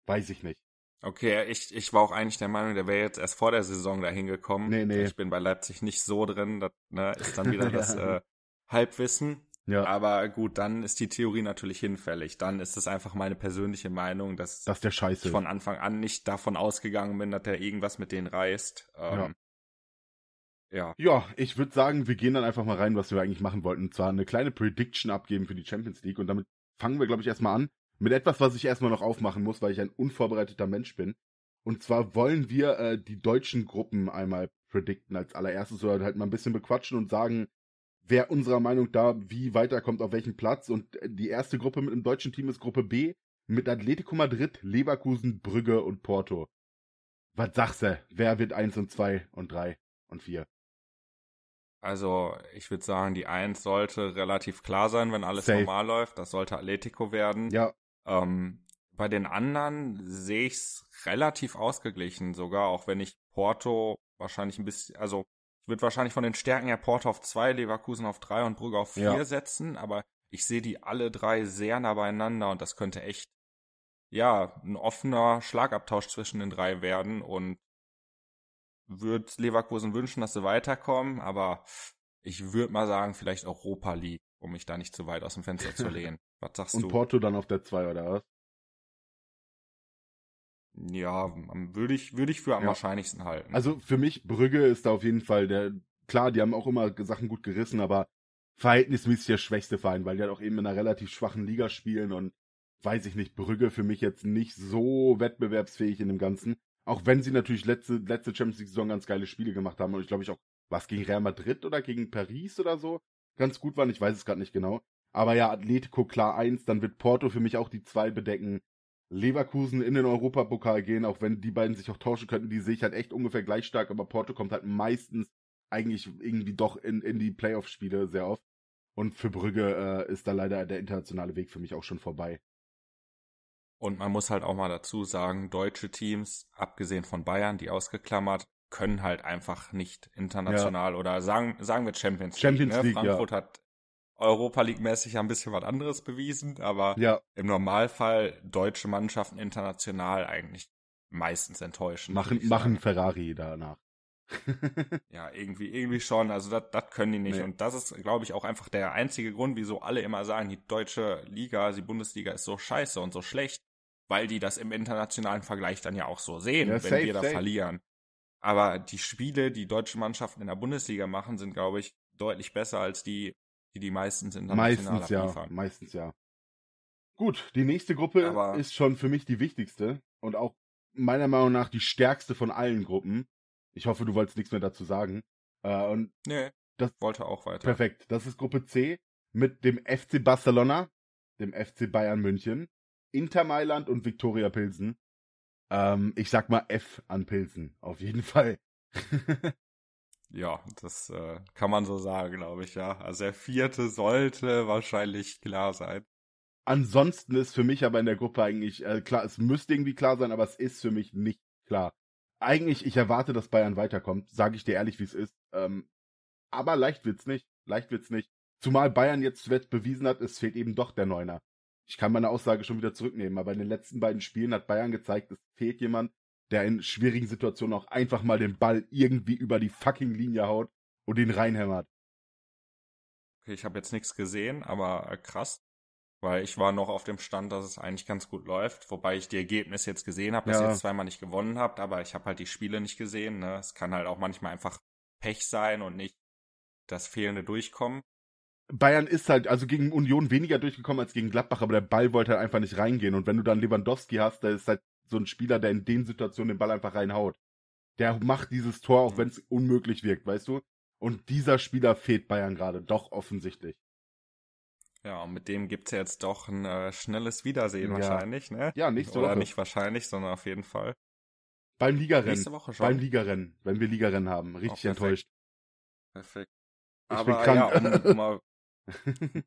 weiß ich nicht. Okay, ich, ich war auch eigentlich der Meinung, der wäre jetzt erst vor der Saison dahin gekommen. Nee, nee. Ich bin bei Leipzig nicht so drin, das ne, ist dann wieder das Ja. äh, Halbwissen. Ja, Aber gut, dann ist die Theorie natürlich hinfällig. Dann ist es einfach meine persönliche Meinung, dass dass der Scheiße ich von Anfang an nicht davon ausgegangen bin, dass er irgendwas mit denen reißt. Ähm, ja. Ja, ich würde sagen, wir gehen dann einfach mal rein, was wir eigentlich machen wollten. Und zwar eine kleine Prediction abgeben für die Champions League. Und damit fangen wir, glaube ich, erstmal an. Mit etwas, was ich erstmal noch aufmachen muss, weil ich ein unvorbereiteter Mensch bin. Und zwar wollen wir äh, die deutschen Gruppen einmal predikten als allererstes oder halt mal ein bisschen bequatschen und sagen, wer unserer Meinung da wie weiterkommt, auf welchem Platz. Und äh, die erste Gruppe mit dem deutschen Team ist Gruppe B mit Atletico Madrid, Leverkusen, Brügge und Porto. Was sagst du? Wer wird eins und zwei und drei und vier? Also ich würde sagen, die Eins sollte relativ klar sein, wenn alles Safe. normal läuft. Das sollte Atletico werden. Ja, Ähm, bei den anderen sehe ich es relativ ausgeglichen, sogar auch wenn ich Porto wahrscheinlich ein bisschen, also ich würde wahrscheinlich von den Stärken her Porto auf zwei, Leverkusen auf drei und Brügge auf vier Ja. setzen, aber ich sehe die alle drei sehr nah beieinander und das könnte echt, ja, ein offener Schlagabtausch zwischen den drei werden und würde Leverkusen wünschen, dass sie weiterkommen, aber ich würde mal sagen, vielleicht Europa League, um mich da nicht zu weit aus dem Fenster zu lehnen. Was sagst und du? Porto dann auf der zwei oder was? Ja, würde ich, würde ich für am Ja. wahrscheinlichsten halten. Also für mich, Brügge ist da auf jeden Fall der, klar, die haben auch immer Sachen gut gerissen, aber verhältnismäßig der schwächste Verein, weil die halt auch eben in einer relativ schwachen Liga spielen und weiß ich nicht, Brügge für mich jetzt nicht so wettbewerbsfähig in dem Ganzen. Auch wenn sie natürlich letzte, letzte Champions League Saison ganz geile Spiele gemacht haben und ich glaube ich auch, was gegen Real Madrid oder gegen Paris oder so, ganz gut waren, ich weiß es gerade nicht genau. Aber ja, Atletico klar eins, dann wird Porto für mich auch die zwei bedecken. Leverkusen in den Europapokal gehen, auch wenn die beiden sich auch tauschen könnten, die sehe ich halt echt ungefähr gleich stark, aber Porto kommt halt meistens eigentlich irgendwie doch in, in die Playoff-Spiele sehr oft. Und für Brügge äh, ist da leider der internationale Weg für mich auch schon vorbei. Und man muss halt auch mal dazu sagen, deutsche Teams, abgesehen von Bayern, die ausgeklammert, können halt einfach nicht international oder sagen, sagen wir Champions League. Champions ne? League, ja. Frankfurt hat Europa League mäßig ja ein bisschen was anderes bewiesen, aber Ja, im Normalfall deutsche Mannschaften international eigentlich meistens enttäuschen. machen, machen. Ferrari danach. Ja, irgendwie, irgendwie schon. Also das, das können die nicht. Nee. Und das ist, glaube ich, auch einfach der einzige Grund, wieso alle immer sagen, die deutsche Liga, die Bundesliga ist so scheiße und so schlecht, weil die das im internationalen Vergleich dann ja auch so sehen, Ja, wenn safe, wir da safe. verlieren. Aber die Spiele, die deutsche Mannschaften in der Bundesliga machen, sind, glaube ich, deutlich besser als die, die die meistens international Meistens ja, abliefern. meistens ja. Gut, die nächste Gruppe Aber- ist schon für mich die wichtigste und auch meiner Meinung nach die stärkste von allen Gruppen. Ich hoffe, du wolltest nichts mehr dazu sagen. Äh, und Nee, Das- wollte auch weiter. Perfekt. Das ist Gruppe C mit dem FC Barcelona, dem FC Bayern München, Inter Mailand und Viktoria Pilsen. Ähm, ich sag mal F an Pilsen, auf jeden Fall. Ja, das äh, kann man so sagen, glaube ich, ja. Also der vierte sollte wahrscheinlich klar sein. Ansonsten ist für mich aber in der Gruppe eigentlich äh, klar, es müsste irgendwie klar sein, aber es ist für mich nicht klar. Eigentlich, ich erwarte, dass Bayern weiterkommt, sage ich dir ehrlich, wie es ist. Ähm, aber leicht wird's nicht. Leicht wird's nicht. Zumal Bayern jetzt bewiesen hat, es fehlt eben doch der Neuner. Ich kann meine Aussage schon wieder zurücknehmen, aber in den letzten beiden Spielen hat Bayern gezeigt, es fehlt jemand, der in schwierigen Situationen auch einfach mal den Ball irgendwie über die fucking Linie haut und ihn reinhämmert. Okay, ich habe jetzt nichts gesehen, aber äh, krass. Weil ich war noch auf dem Stand, dass es eigentlich ganz gut läuft, wobei ich die Ergebnisse jetzt gesehen habe, dass Ja. ihr jetzt zweimal nicht gewonnen habt, aber ich habe halt die Spiele nicht gesehen. Ne? Es kann halt auch manchmal einfach Pech sein und nicht das fehlende Durchkommen. Bayern ist halt also gegen Union weniger durchgekommen als gegen Gladbach, aber der Ball wollte halt einfach nicht reingehen. Und wenn du dann Lewandowski hast, der ist halt so ein Spieler, der in den Situationen den Ball einfach reinhaut. Der macht dieses Tor, auch wenn es unmöglich wirkt, weißt du? Und dieser Spieler fehlt Bayern gerade, doch offensichtlich. Ja, und mit dem gibt's ja jetzt doch ein äh, schnelles Wiedersehen Ja. wahrscheinlich, ne? Ja, nächste Oder Woche. nicht wahrscheinlich, sondern auf jeden Fall. Beim Ligarennen. Nächste Woche schon. Beim Ligarennen. Wenn wir Ligarennen haben. Richtig Oh, perfekt. enttäuscht. Perfekt. Ich Aber bin krank. ja, um, um mal.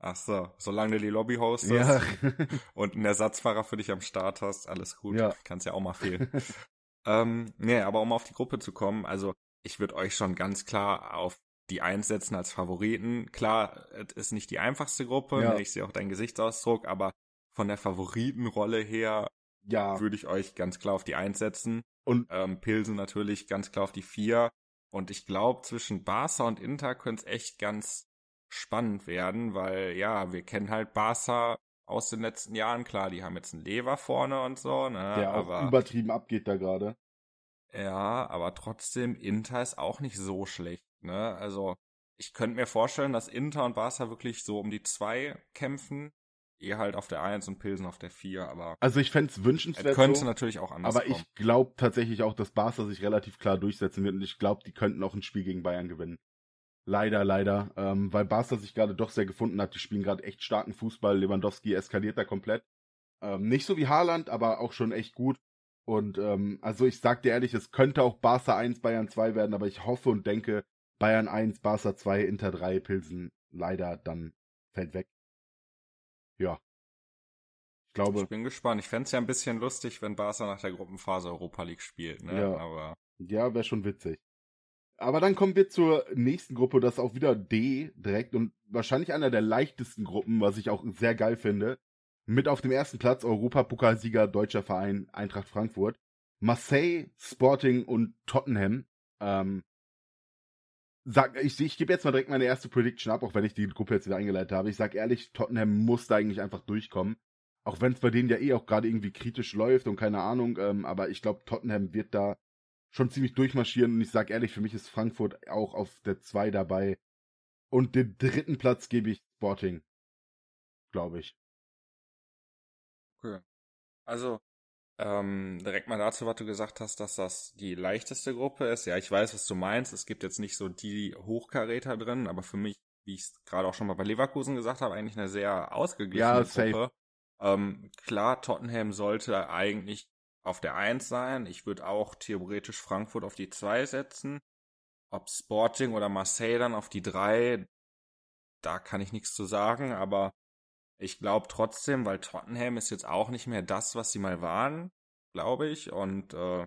Ach so, solange du die Lobby hostest ja. und einen Ersatzfahrer für dich am Start hast, alles gut. Ja. Kann's ja auch mal fehlen. ähm, nee, aber um auf die Gruppe zu kommen, also ich würde euch schon ganz klar auf die Eins setzen als Favoriten. Klar, es ist nicht die einfachste Gruppe, Ja. ich sehe auch deinen Gesichtsausdruck, aber von der Favoritenrolle her ja. würde ich euch ganz klar auf die Eins setzen. Und Ähm, Pilsen natürlich ganz klar auf die Vier. Und ich glaube, zwischen Barca und Inter könnte es echt ganz spannend werden, weil ja, wir kennen halt Barca aus den letzten Jahren. Klar, die haben jetzt einen Lever vorne und so, ne? der auch aber übertrieben abgeht da gerade. ja, aber trotzdem, Inter ist auch nicht so schlecht, ne? Also, ich könnte mir vorstellen, dass Inter und Barca wirklich so um die zwei kämpfen. Ihr halt auf der Eins und Pilsen auf der Vier, aber Also ich fände es es wünschenswert könnte so, natürlich auch anders aber kommen. ich glaube tatsächlich auch, dass Barca sich relativ klar durchsetzen wird und ich glaube, die könnten auch ein Spiel gegen Bayern gewinnen. Leider, leider, ähm, weil Barca sich gerade doch sehr gefunden hat. Die spielen gerade echt starken Fußball. Lewandowski eskaliert da komplett. Ähm, nicht so wie Haaland, aber auch schon echt gut. Und ähm, also ich sag dir ehrlich, es könnte auch Barca 1, Bayern 2 werden, aber ich hoffe und denke, Bayern 1, Barca 2, Inter 3, Pilsen leider dann fällt weg. Ja. Ich glaube, Ich bin gespannt. Ich fänd's ja ein bisschen lustig, wenn Barca nach der Gruppenphase Europa League spielt, ne? Ja. Aber Ja, wäre schon witzig. Aber dann kommen wir zur nächsten Gruppe, das ist auch wieder D direkt und wahrscheinlich einer der leichtesten Gruppen, was ich auch sehr geil finde. Mit auf dem ersten Platz Europapokalsieger deutscher Verein Eintracht Frankfurt. Marseille, Sporting und Tottenham. Ähm, sag, ich, ich gebe jetzt mal direkt meine erste Prediction ab, auch wenn ich die Gruppe jetzt wieder eingeleitet habe. Ich sag ehrlich, Tottenham muss da eigentlich einfach durchkommen. Auch wenn es bei denen ja eh auch gerade irgendwie kritisch läuft und keine Ahnung, ähm, aber ich glaube, Tottenham wird da schon ziemlich durchmarschieren und ich sag ehrlich, für mich ist Frankfurt auch auf der 2 dabei. Und den dritten Platz gebe ich Sporting. Glaube ich. okay. Also, ähm, direkt mal dazu, was du gesagt hast, dass das die leichteste Gruppe ist. Ja, ich weiß, was du meinst. Es gibt jetzt nicht so die Hochkaräter drin, aber für mich, wie ich es gerade auch schon mal bei Leverkusen gesagt habe, eigentlich eine sehr ausgeglichene Ja. Gruppe. Ähm, klar, Tottenham sollte eigentlich auf der 1 sein. Ich würde auch theoretisch Frankfurt auf die 2 setzen. Ob Sporting oder Marseille dann auf die 3, da kann ich nichts zu sagen, aber ich glaube trotzdem, weil Tottenham ist jetzt auch nicht mehr das, was sie mal waren, glaube ich. Und äh,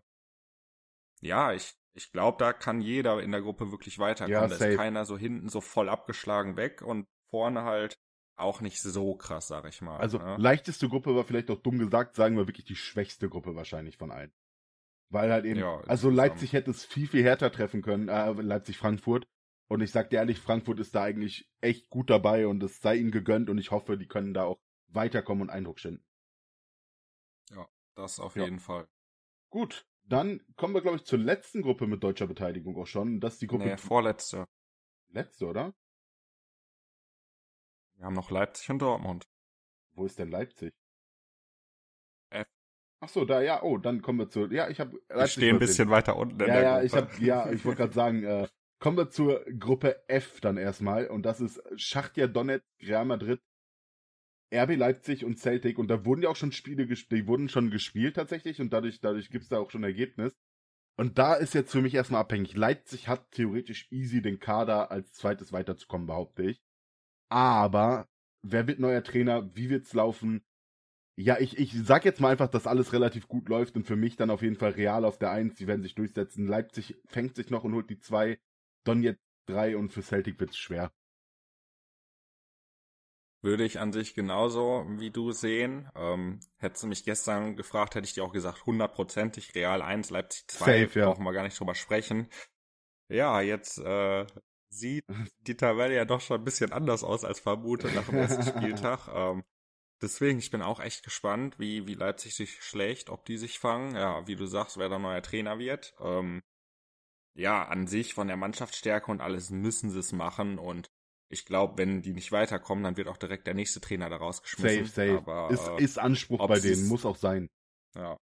ja, ich, ich glaube, da kann jeder in der Gruppe wirklich weiterkommen. Ja, da ist keiner so hinten so voll abgeschlagen weg und vorne halt auch nicht so krass, sag ich mal. Also ne? leichteste Gruppe war vielleicht auch dumm gesagt, sagen wir wirklich die schwächste Gruppe wahrscheinlich von allen. Weil halt eben, Ja, also. Leipzig hätte es viel, viel härter treffen können, äh, Leipzig-Frankfurt. Und ich sag dir ehrlich, Frankfurt ist da eigentlich echt gut dabei und es sei ihnen gegönnt und ich hoffe, die können da auch weiterkommen und Eindruck schinden. das auf Ja. jeden Fall. Gut, dann kommen wir, glaube ich, zur letzten Gruppe mit deutscher Beteiligung auch schon. Das ist die Gruppe Nee, vorletzte. letzte, oder? Wir haben noch Leipzig und Dortmund. Wo ist denn Leipzig? F. Ach so, da, ja, oh, dann kommen wir zu, ja, ich habe Ich stehe ein bisschen weiter unten in Ja, der ja, Gruppe. ich hab, ja, ich wollte gerade sagen, äh, kommen wir zur Gruppe F dann erstmal und das ist Schachtja Donetsk, Real Madrid, RB Leipzig und Celtic und da wurden ja auch schon Spiele gespielt, die wurden schon gespielt tatsächlich und dadurch, dadurch gibt's da auch schon Ergebnis. Und da ist jetzt für mich erstmal abhängig. Leipzig hat theoretisch easy den Kader als zweites weiterzukommen, behaupte ich. Aber wer wird neuer Trainer? Wie wird's laufen? Ja, ich, ich sag jetzt mal einfach, dass alles relativ gut läuft und für mich dann auf jeden Fall Real auf der 1, die werden sich durchsetzen. Leipzig fängt sich noch und holt die 2, Donetsk 3 und für Celtic wird's schwer. Würde ich an sich genauso wie du sehen. Ähm, hättest du mich gestern gefragt, hätte ich dir auch gesagt, hundertprozentig Real 1, Leipzig 2, Safe, ja. brauchen wir gar nicht drüber sprechen. Ja, jetzt äh, sieht die Tabelle ja doch schon ein bisschen anders aus als vermutet nach dem ersten Spieltag. Ähm, deswegen, ich bin auch echt gespannt, wie, wie Leipzig sich schlägt, ob die sich fangen. Ja, wie du sagst, wer da neuer Trainer wird. Ähm, ja, an sich von der Mannschaftsstärke und alles müssen sie es machen und ich glaube, wenn die nicht weiterkommen, dann wird auch direkt der nächste Trainer da rausgeschmissen. Safe, safe. Aber, ist, äh, ist Anspruch bei denen, muss auch sein. ja,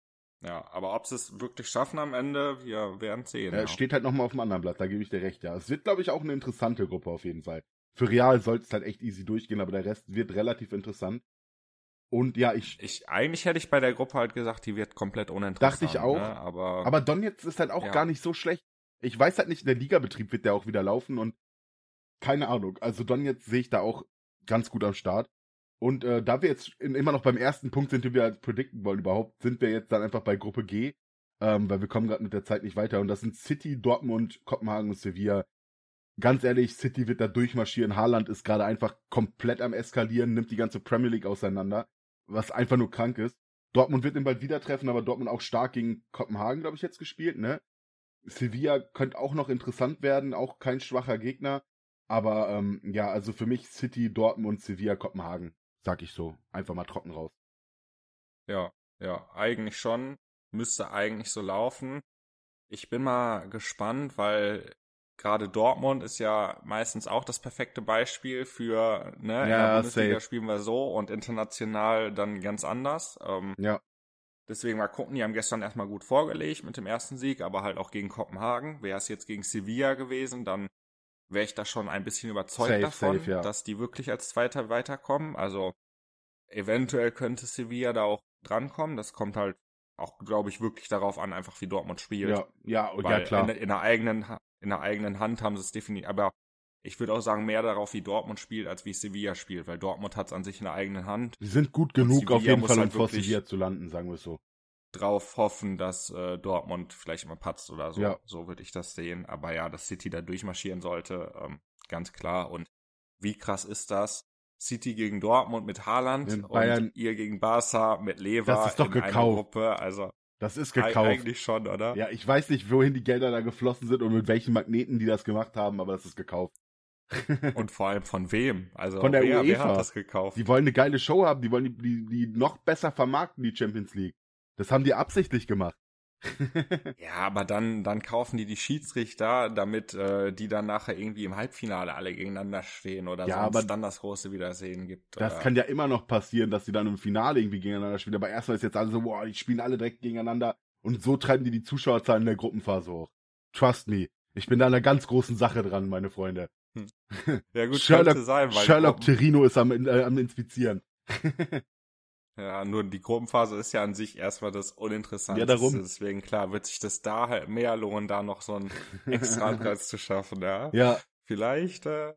ja, aber ob sie es wirklich schaffen am Ende, wir werden sehen. Äh, ja. Steht halt nochmal auf dem anderen Blatt, da gebe ich dir recht, ja. Es wird, glaube ich, auch eine interessante Gruppe auf jeden Fall. Für Real sollte es halt echt easy durchgehen, aber der Rest wird relativ interessant. Und ja, ich. ich eigentlich hätte ich bei der Gruppe halt gesagt, die wird komplett uninteressant. Dachte ich auch. Ne? Aber, aber Donetsk ist halt auch Ja. gar nicht so schlecht. Ich weiß halt nicht, der Ligabetrieb wird der auch wieder laufen und keine Ahnung. Also Donetsk sehe ich da auch ganz gut am Start. Und äh, da wir jetzt in, immer noch beim ersten Punkt sind, den wir als predikten wollen überhaupt, sind wir jetzt dann einfach bei Gruppe G, ähm, weil wir kommen gerade mit der Zeit nicht weiter. Und das sind City, Dortmund, Kopenhagen und Sevilla. Ganz ehrlich, City wird da durchmarschieren. Haaland ist gerade einfach komplett am Eskalieren, nimmt die ganze Premier League auseinander, was einfach nur krank ist. Dortmund wird ihn bald wieder treffen, aber Dortmund auch stark gegen Kopenhagen, glaube ich, jetzt gespielt, ne? Sevilla könnte auch noch interessant werden, auch kein schwacher Gegner. Aber ähm, ja, also für mich City, Dortmund, Sevilla, Kopenhagen, sag ich so. Einfach mal trocken raus. Ja, ja, eigentlich schon. Müsste eigentlich so laufen. Ich bin mal gespannt, weil gerade Dortmund ist ja meistens auch das perfekte Beispiel für, ne, in Ja, der Bundesliga safe. spielen wir so und international dann ganz anders. Ähm, Ja. deswegen mal gucken, die haben gestern erstmal gut vorgelegt mit dem ersten Sieg, aber halt auch gegen Kopenhagen. Wäre es jetzt gegen Sevilla gewesen, dann wäre ich da schon ein bisschen überzeugt Safe, davon, safe, ja. dass die wirklich als Zweiter weiterkommen. Also eventuell könnte Sevilla da auch drankommen. Das kommt halt auch, glaube ich, wirklich darauf an, einfach wie Dortmund spielt. Ja, ja, oh, Weil ja klar. In, in, der eigenen, in der eigenen Hand haben sie es definitiv, aber ich würde auch sagen, mehr darauf, wie Dortmund spielt, als wie Sevilla spielt, weil Dortmund hat es an sich in der eigenen Hand. Sie sind gut genug auf jeden Fall, um halt vor wirklich- Sevilla zu landen, sagen wir es so. Drauf hoffen, dass äh, Dortmund vielleicht immer patzt oder so. Ja. So würde ich das sehen. Aber ja, dass City da durchmarschieren sollte, ähm, ganz klar. Und wie krass ist das? City gegen Dortmund mit Haaland In Bayern- und ihr gegen Barca mit Lever Das ist doch in einer gekauft. Gruppe. Also Das ist gekauft. eigentlich schon, oder? Ja, ich weiß nicht, wohin die Gelder da geflossen sind und mit welchen Magneten die das gemacht haben, aber das ist gekauft. Und vor allem von wem? Also Von der wer, wer UEFA. hat das gekauft? Die wollen eine geile Show haben, die wollen die, die, die noch besser vermarkten, die Champions League. Das haben die absichtlich gemacht. Ja, aber dann, dann kaufen die die Schiedsrichter, damit äh, die dann nachher irgendwie im Halbfinale alle gegeneinander stehen oder Ja, sonst aber dann das große Wiedersehen gibt. Das äh, kann ja immer noch passieren, dass die dann im Finale irgendwie gegeneinander spielen. Aber erstmal ist jetzt alle so, boah, die spielen alle direkt gegeneinander. Und so treiben die die Zuschauerzahlen in der Gruppenphase hoch. Trust me. Ich bin da an einer ganz großen Sache dran, meine Freunde. ja gut, Sherlock, könnte sein, weil Sherlock Terino ist am, äh, am Inspizieren. ja, nur die Gruppenphase ist ja an sich erstmal das Uninteressanteste. Ja, darum. Deswegen, klar, wird sich das da halt mehr lohnen, da noch so einen extra Anreiz zu schaffen, ja. Ja, Vielleicht äh,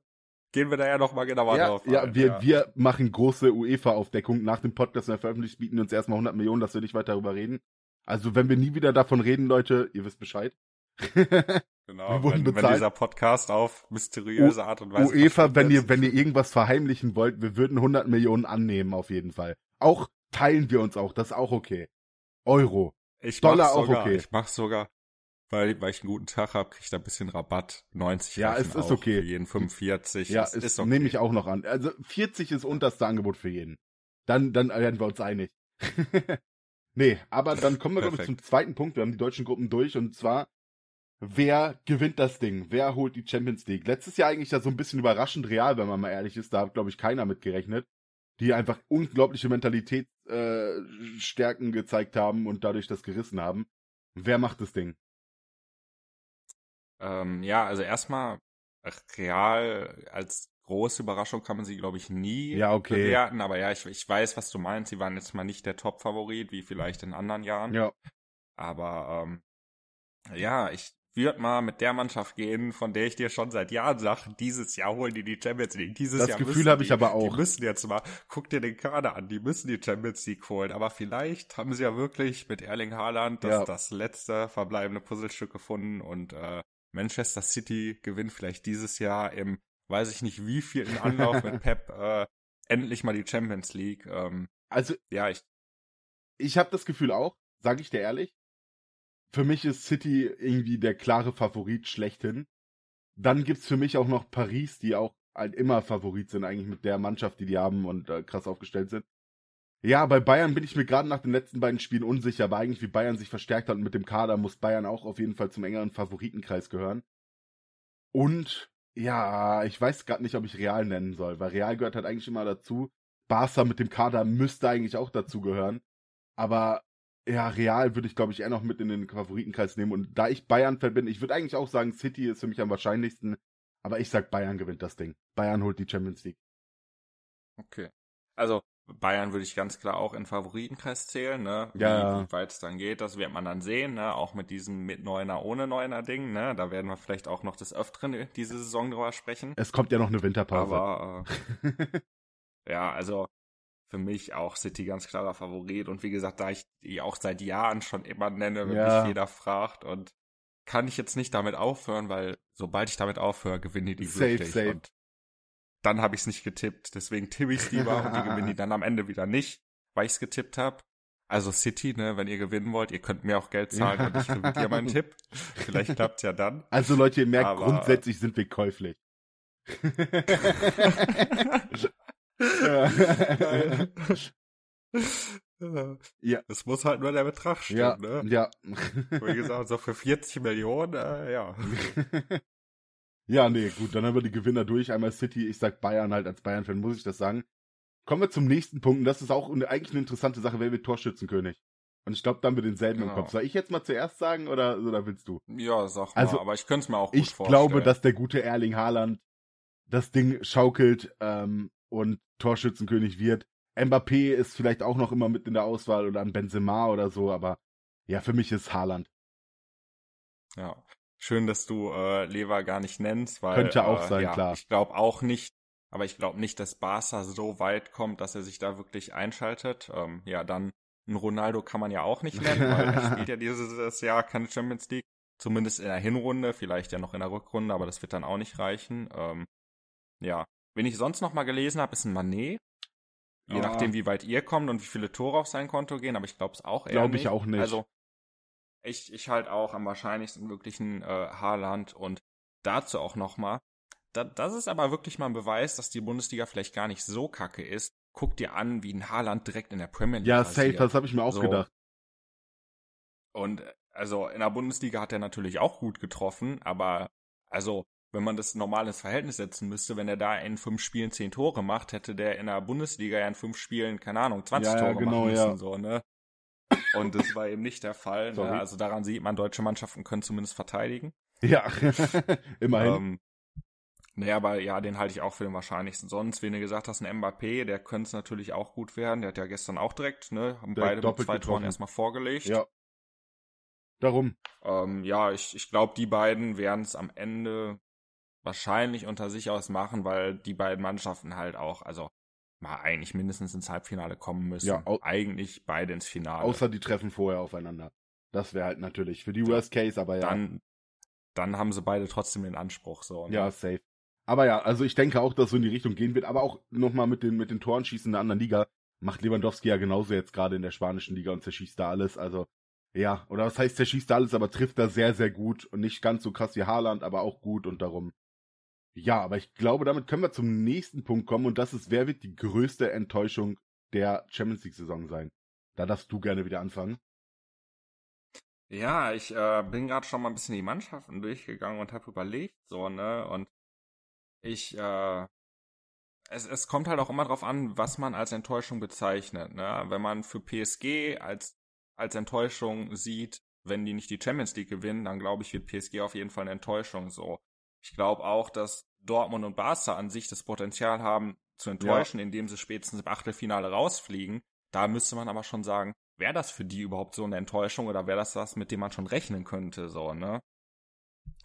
gehen wir da ja noch mal genauer ja, drauf ja, ein, wir, ja. wir machen große UEFA-Aufdeckung. Nach dem Podcast, wenn er veröffentlicht, bieten wir uns erstmal 100 Millionen, dass wir nicht weiter darüber reden. Also, wenn wir nie wieder davon reden, Leute, ihr wisst Bescheid. Genau, wir wurden wenn, wenn dieser Podcast auf mysteriöse Art und Weise UEFA, wenn ihr, wenn ihr irgendwas verheimlichen wollt, wir würden 100 Millionen annehmen, auf jeden Fall. Auch teilen wir uns auch, das ist auch okay. Euro. Ich Dollar auch sogar, okay. Ich mach's sogar, weil, weil ich einen guten Tag habe, krieg ich da ein bisschen Rabatt. 90 Ja, es ist okay. Für jeden 45. Ja, es ist okay. nehme ich auch noch an. Also 40 ist unterste Angebot für jeden. Dann, dann werden wir uns einig. nee, aber dann kommen wir, glaube ich, zum zweiten Punkt. Wir haben die deutschen Gruppen durch und zwar, wer gewinnt das Ding? Wer holt die Champions League? Letztes Jahr eigentlich ja so ein bisschen überraschend real, wenn man mal ehrlich ist. Da hat, glaube ich, keiner mit gerechnet. Die einfach unglaubliche Mentalitätsstärken äh, gezeigt haben und dadurch das gerissen haben. Wer macht das Ding? Ähm, ja, also erstmal Real als große Überraschung kann man sie, glaube ich, nie Ja, okay. bewerten. Aber ja, ich, ich weiß, was du meinst. Sie waren jetzt mal nicht der Top-Favorit, wie vielleicht in anderen Jahren. Ja, Aber ähm, ja, ich würde mal mit der Mannschaft gehen, von der ich dir schon seit Jahren sage, dieses Jahr holen die die Champions League. Dieses Das Jahr Gefühl habe ich aber auch. Die müssen jetzt mal, guck dir den Kader an, die müssen die Champions League holen. Aber vielleicht haben sie ja wirklich mit Erling Haaland das, Ja. das letzte verbleibende Puzzlestück gefunden und äh, Manchester City gewinnt vielleicht dieses Jahr im, weiß ich nicht wie viel in Anlauf mit Pep äh, endlich mal die Champions League. Ähm, also ja, ich ich habe das Gefühl auch, sage ich dir ehrlich. Für mich ist City irgendwie der klare Favorit schlechthin. Dann gibt's für mich auch noch Paris, die auch halt immer Favorit sind eigentlich mit der Mannschaft, die die haben und äh, krass aufgestellt sind. Ja, bei Bayern bin ich mir gerade nach den letzten beiden Spielen unsicher, aber eigentlich wie Bayern sich verstärkt hat und mit dem Kader muss Bayern auch auf jeden Fall zum engeren Favoritenkreis gehören. Und ja, ich weiß gerade nicht, ob ich Real nennen soll, weil Real gehört halt eigentlich immer dazu. Barca mit dem Kader müsste eigentlich auch dazu gehören. Aber ja, Real würde ich, glaube ich, eher noch mit in den Favoritenkreis nehmen. Und da ich Bayern-Fan bin, ich würde eigentlich auch sagen, City ist für mich am wahrscheinlichsten. Aber ich sag, Bayern gewinnt das Ding. Bayern holt die Champions League. Okay. Also Bayern würde ich ganz klar auch in Favoritenkreis zählen, ne? Wie, Ja. wie weit es dann geht, das wird man dann sehen, ne? Auch mit diesem mit Neuner ohne Neuner Ding, ne? Da werden wir vielleicht auch noch des Öfteren diese Saison drüber sprechen. Es kommt ja noch eine Winterpause. Aber äh, ja, also für mich auch City ganz klarer Favorit. Und wie gesagt, da ich die auch seit Jahren schon immer nenne, wenn Ja. mich jeder fragt und kann ich jetzt nicht damit aufhören, weil sobald ich damit aufhöre, gewinnen die die Safe, wirklich. safe. Und dann habe ich es nicht getippt. Deswegen tippe ich es lieber und die gewinnen die dann am Ende wieder nicht, weil ich es getippt habe. Also City, ne, wenn ihr gewinnen wollt, ihr könnt mir auch Geld zahlen und ich revidiere meinen Tipp. Vielleicht klappt's ja dann. Also Leute, ihr merkt, Aber- grundsätzlich sind wir käuflich. Ja. Es muss halt nur der Betrag stimmen, ja, ne? ja. Wie gesagt, so für 40 Millionen, äh, ja. ja, nee, gut, dann haben wir die Gewinner durch. Einmal City, ich sag Bayern halt als Bayern-Fan, muss ich das sagen. Kommen wir zum nächsten Punkt, und das ist auch eigentlich eine interessante Sache, wer wird Torschützenkönig? Und ich glaube, dann mit denselben im Genau. Kopf. Soll ich jetzt mal zuerst sagen oder, oder willst du? Ja, sag mal, Also, aber ich könnte es mir auch gut Ich vorstellen. glaube, dass der gute Erling Haaland das Ding schaukelt ähm, und Torschützenkönig wird. Mbappé ist vielleicht auch noch immer mit in der Auswahl oder ein Benzema oder so, aber ja, für mich ist Haaland. Ja. Schön, dass du äh, Lever gar nicht nennst, weil Könnte auch äh, sein, ja, klar. Ich glaube auch nicht, aber ich glaube nicht, dass Barca so weit kommt, dass er sich da wirklich einschaltet. Ähm, ja, dann ein Ronaldo kann man ja auch nicht nennen, weil er spielt ja dieses Jahr keine Champions League. Zumindest in der Hinrunde, vielleicht ja noch in der Rückrunde, aber das wird dann auch nicht reichen. Ähm, ja. Wen ich sonst noch mal gelesen habe, ist ein Manet. Je Ah. nachdem, wie weit ihr kommt und wie viele Tore auf sein Konto gehen, aber ich glaube es auch eher Glaube ich nicht. auch nicht. Also ich, ich halt auch am wahrscheinlichsten wirklich ein äh, Haaland und dazu auch nochmal. Da, das ist aber wirklich mal ein Beweis, dass die Bundesliga vielleicht gar nicht so kacke ist. Guck dir an, wie ein Haaland direkt in der Premier League Ja, safe, das habe ich mir auch So. gedacht. Und äh, also in der Bundesliga hat er natürlich auch gut getroffen, aber also wenn man das normal ins Verhältnis setzen müsste, wenn er da in fünf Spielen zehn Tore macht, hätte der in der Bundesliga ja in fünf Spielen, keine Ahnung, 20 Ja, ja, Tore genau, machen müssen, ja. so, ne? Und das war eben nicht der Fall. Ne? Also daran sieht man, deutsche Mannschaften können zumindest verteidigen. Ja, immerhin. Ähm, nee, aber ja, den halte ich auch für den wahrscheinlichsten. Sonst, wenn du gesagt hast, ein Mbappé, der könnte es natürlich auch gut werden. Der hat ja gestern auch direkt, ne? Haben Direkt beide mit zwei Toren getroffen. erstmal vorgelegt. ja. Darum. Ähm, ja, ich, ich glaube, die beiden werden es am Ende wahrscheinlich unter sich aus machen, weil die beiden Mannschaften halt auch, also mal eigentlich mindestens ins Halbfinale kommen müssen. Ja, eigentlich beide ins Finale. Außer die treffen vorher aufeinander. Das wäre halt natürlich für die Ja. Worst Case, aber ja. dann, dann haben sie beide trotzdem den Anspruch so. ne? Ja, safe. Aber ja, also ich denke auch, dass so in die Richtung gehen wird, aber auch nochmal mit den, mit den Toren schießen in der anderen Liga macht Lewandowski ja genauso jetzt gerade in der spanischen Liga und zerschießt da alles. Also, ja, oder was heißt zerschießt da alles, aber trifft da sehr, sehr gut und nicht ganz so krass wie Haaland, aber auch gut und darum. Ja, aber ich glaube, damit können wir zum nächsten Punkt kommen und das ist, wer wird die größte Enttäuschung der Champions League Saison sein? Da darfst du gerne wieder anfangen. Ja, ich äh, bin gerade schon mal ein bisschen die Mannschaften durchgegangen und habe überlegt, so, ne, und ich, äh, es, es kommt halt auch immer drauf an, was man als Enttäuschung bezeichnet, ne, wenn man für PSG als, als Enttäuschung sieht, wenn die nicht die Champions League gewinnen, dann glaube ich, wird PSG auf jeden Fall eine Enttäuschung, so. Ich glaube auch, dass Dortmund und Barca an sich das Potenzial haben, zu enttäuschen, indem sie spätestens im Achtelfinale rausfliegen. Da müsste man aber schon sagen, wäre das für die überhaupt so eine Enttäuschung oder wäre das was, mit dem man schon rechnen könnte, so, ne?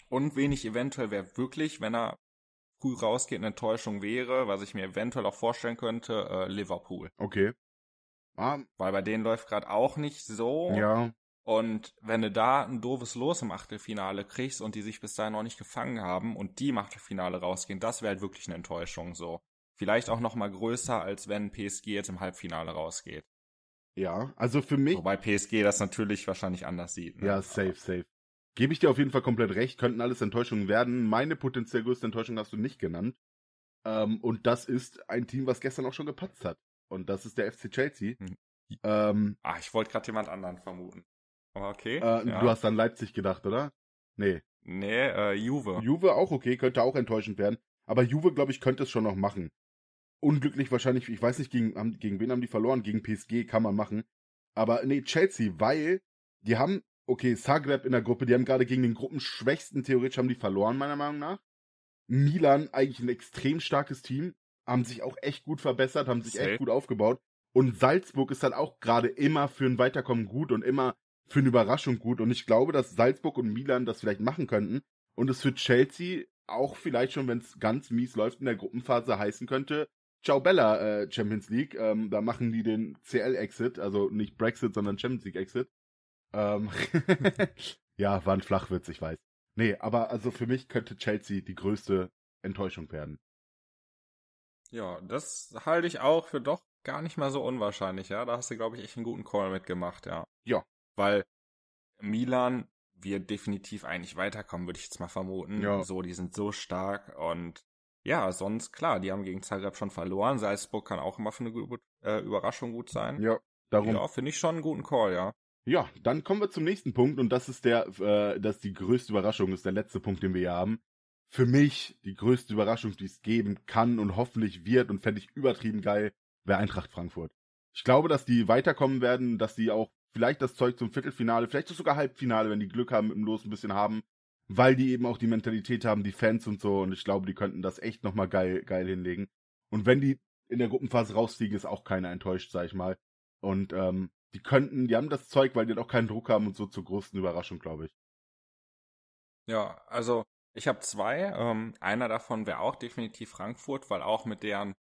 Und wen ich eventuell wäre wirklich, wenn er früh rausgeht, eine Enttäuschung wäre, was ich mir eventuell auch vorstellen könnte, äh, Liverpool. Okay. Ah, Weil bei denen läuft gerade auch nicht so. ja, Und wenn du da ein doofes Los im Achtelfinale kriegst und die sich bis dahin noch nicht gefangen haben und die im Achtelfinale rausgehen, das wäre halt wirklich eine Enttäuschung so. Vielleicht auch noch mal größer, als wenn PSG jetzt im Halbfinale rausgeht. ja. Also für mich. Wobei PSG das natürlich wahrscheinlich anders sieht. Ne? Ja, safe, safe. Gebe ich dir auf jeden Fall komplett recht, könnten alles Enttäuschungen werden. Meine potenziell größte Enttäuschung hast du nicht genannt. Ähm, und das ist ein Team, was gestern auch schon gepatzt hat. Und das ist der FC Chelsea. Mhm. Ähm, Ah, ich wollte gerade jemand anderen vermuten. Aber okay. äh, ja. Du hast an Leipzig gedacht, oder? Nee. Nee, äh, Juve. Juve auch okay, könnte auch enttäuschend werden. Aber Juve, glaube ich, könnte es schon noch machen. Unglücklich wahrscheinlich, ich weiß nicht, gegen, haben, gegen wen haben die verloren? Gegen PSG kann man machen. Aber nee, Chelsea, weil die haben, okay, Zagreb in der Gruppe, die haben gerade gegen den Gruppenschwächsten theoretisch haben die verloren, meiner Meinung nach. Milan eigentlich ein extrem starkes Team, haben sich auch echt gut verbessert, haben sich Safe. echt gut aufgebaut. Und Salzburg ist halt auch gerade immer für ein Weiterkommen gut und immer für eine Überraschung gut. Und ich glaube, dass Salzburg und Milan das vielleicht machen könnten. Und es für Chelsea auch vielleicht schon, wenn es ganz mies läuft in der Gruppenphase, heißen könnte, Ciao Bella äh, Champions League. Ähm, da machen die den CL-Exit, also nicht Brexit, sondern Champions League-Exit. Ähm ja, war ein Flachwitz, ich weiß. Nee, aber also für mich könnte Chelsea die größte Enttäuschung werden. Ja, das halte ich auch für doch gar nicht mal so unwahrscheinlich, ja. Da hast du, glaube ich, echt einen guten Call mitgemacht, ja. Ja. Weil Milan wird definitiv eigentlich weiterkommen, würde ich jetzt mal vermuten. Ja. So, die sind so stark und ja, sonst klar, die haben gegen Zagreb schon verloren. Salzburg kann auch immer für eine gute äh, Überraschung gut sein. Ja, darum. Ja, finde ich schon einen guten Call, ja. Ja, dann kommen wir zum nächsten Punkt und das ist der, äh, das ist die größte Überraschung, ist der letzte Punkt, den wir hier haben. Für mich die größte Überraschung, die es geben kann und hoffentlich wird und fände ich übertrieben geil, wäre Eintracht Frankfurt. Ich glaube, dass die weiterkommen werden, dass die auch vielleicht das Zeug zum Viertelfinale, vielleicht sogar Halbfinale, wenn die Glück haben, mit dem Los ein bisschen haben, weil die eben auch die Mentalität haben, die Fans und so und ich glaube, die könnten das echt nochmal geil, geil hinlegen. Und wenn die in der Gruppenphase rausfliegen, ist auch keiner enttäuscht, sag ich mal. Und ähm, die könnten, die haben das Zeug, weil die halt auch keinen Druck haben und so zur größten Überraschung, glaube ich. Ja, also ich habe zwei. Ähm, einer davon wäre auch definitiv Frankfurt, weil auch mit deren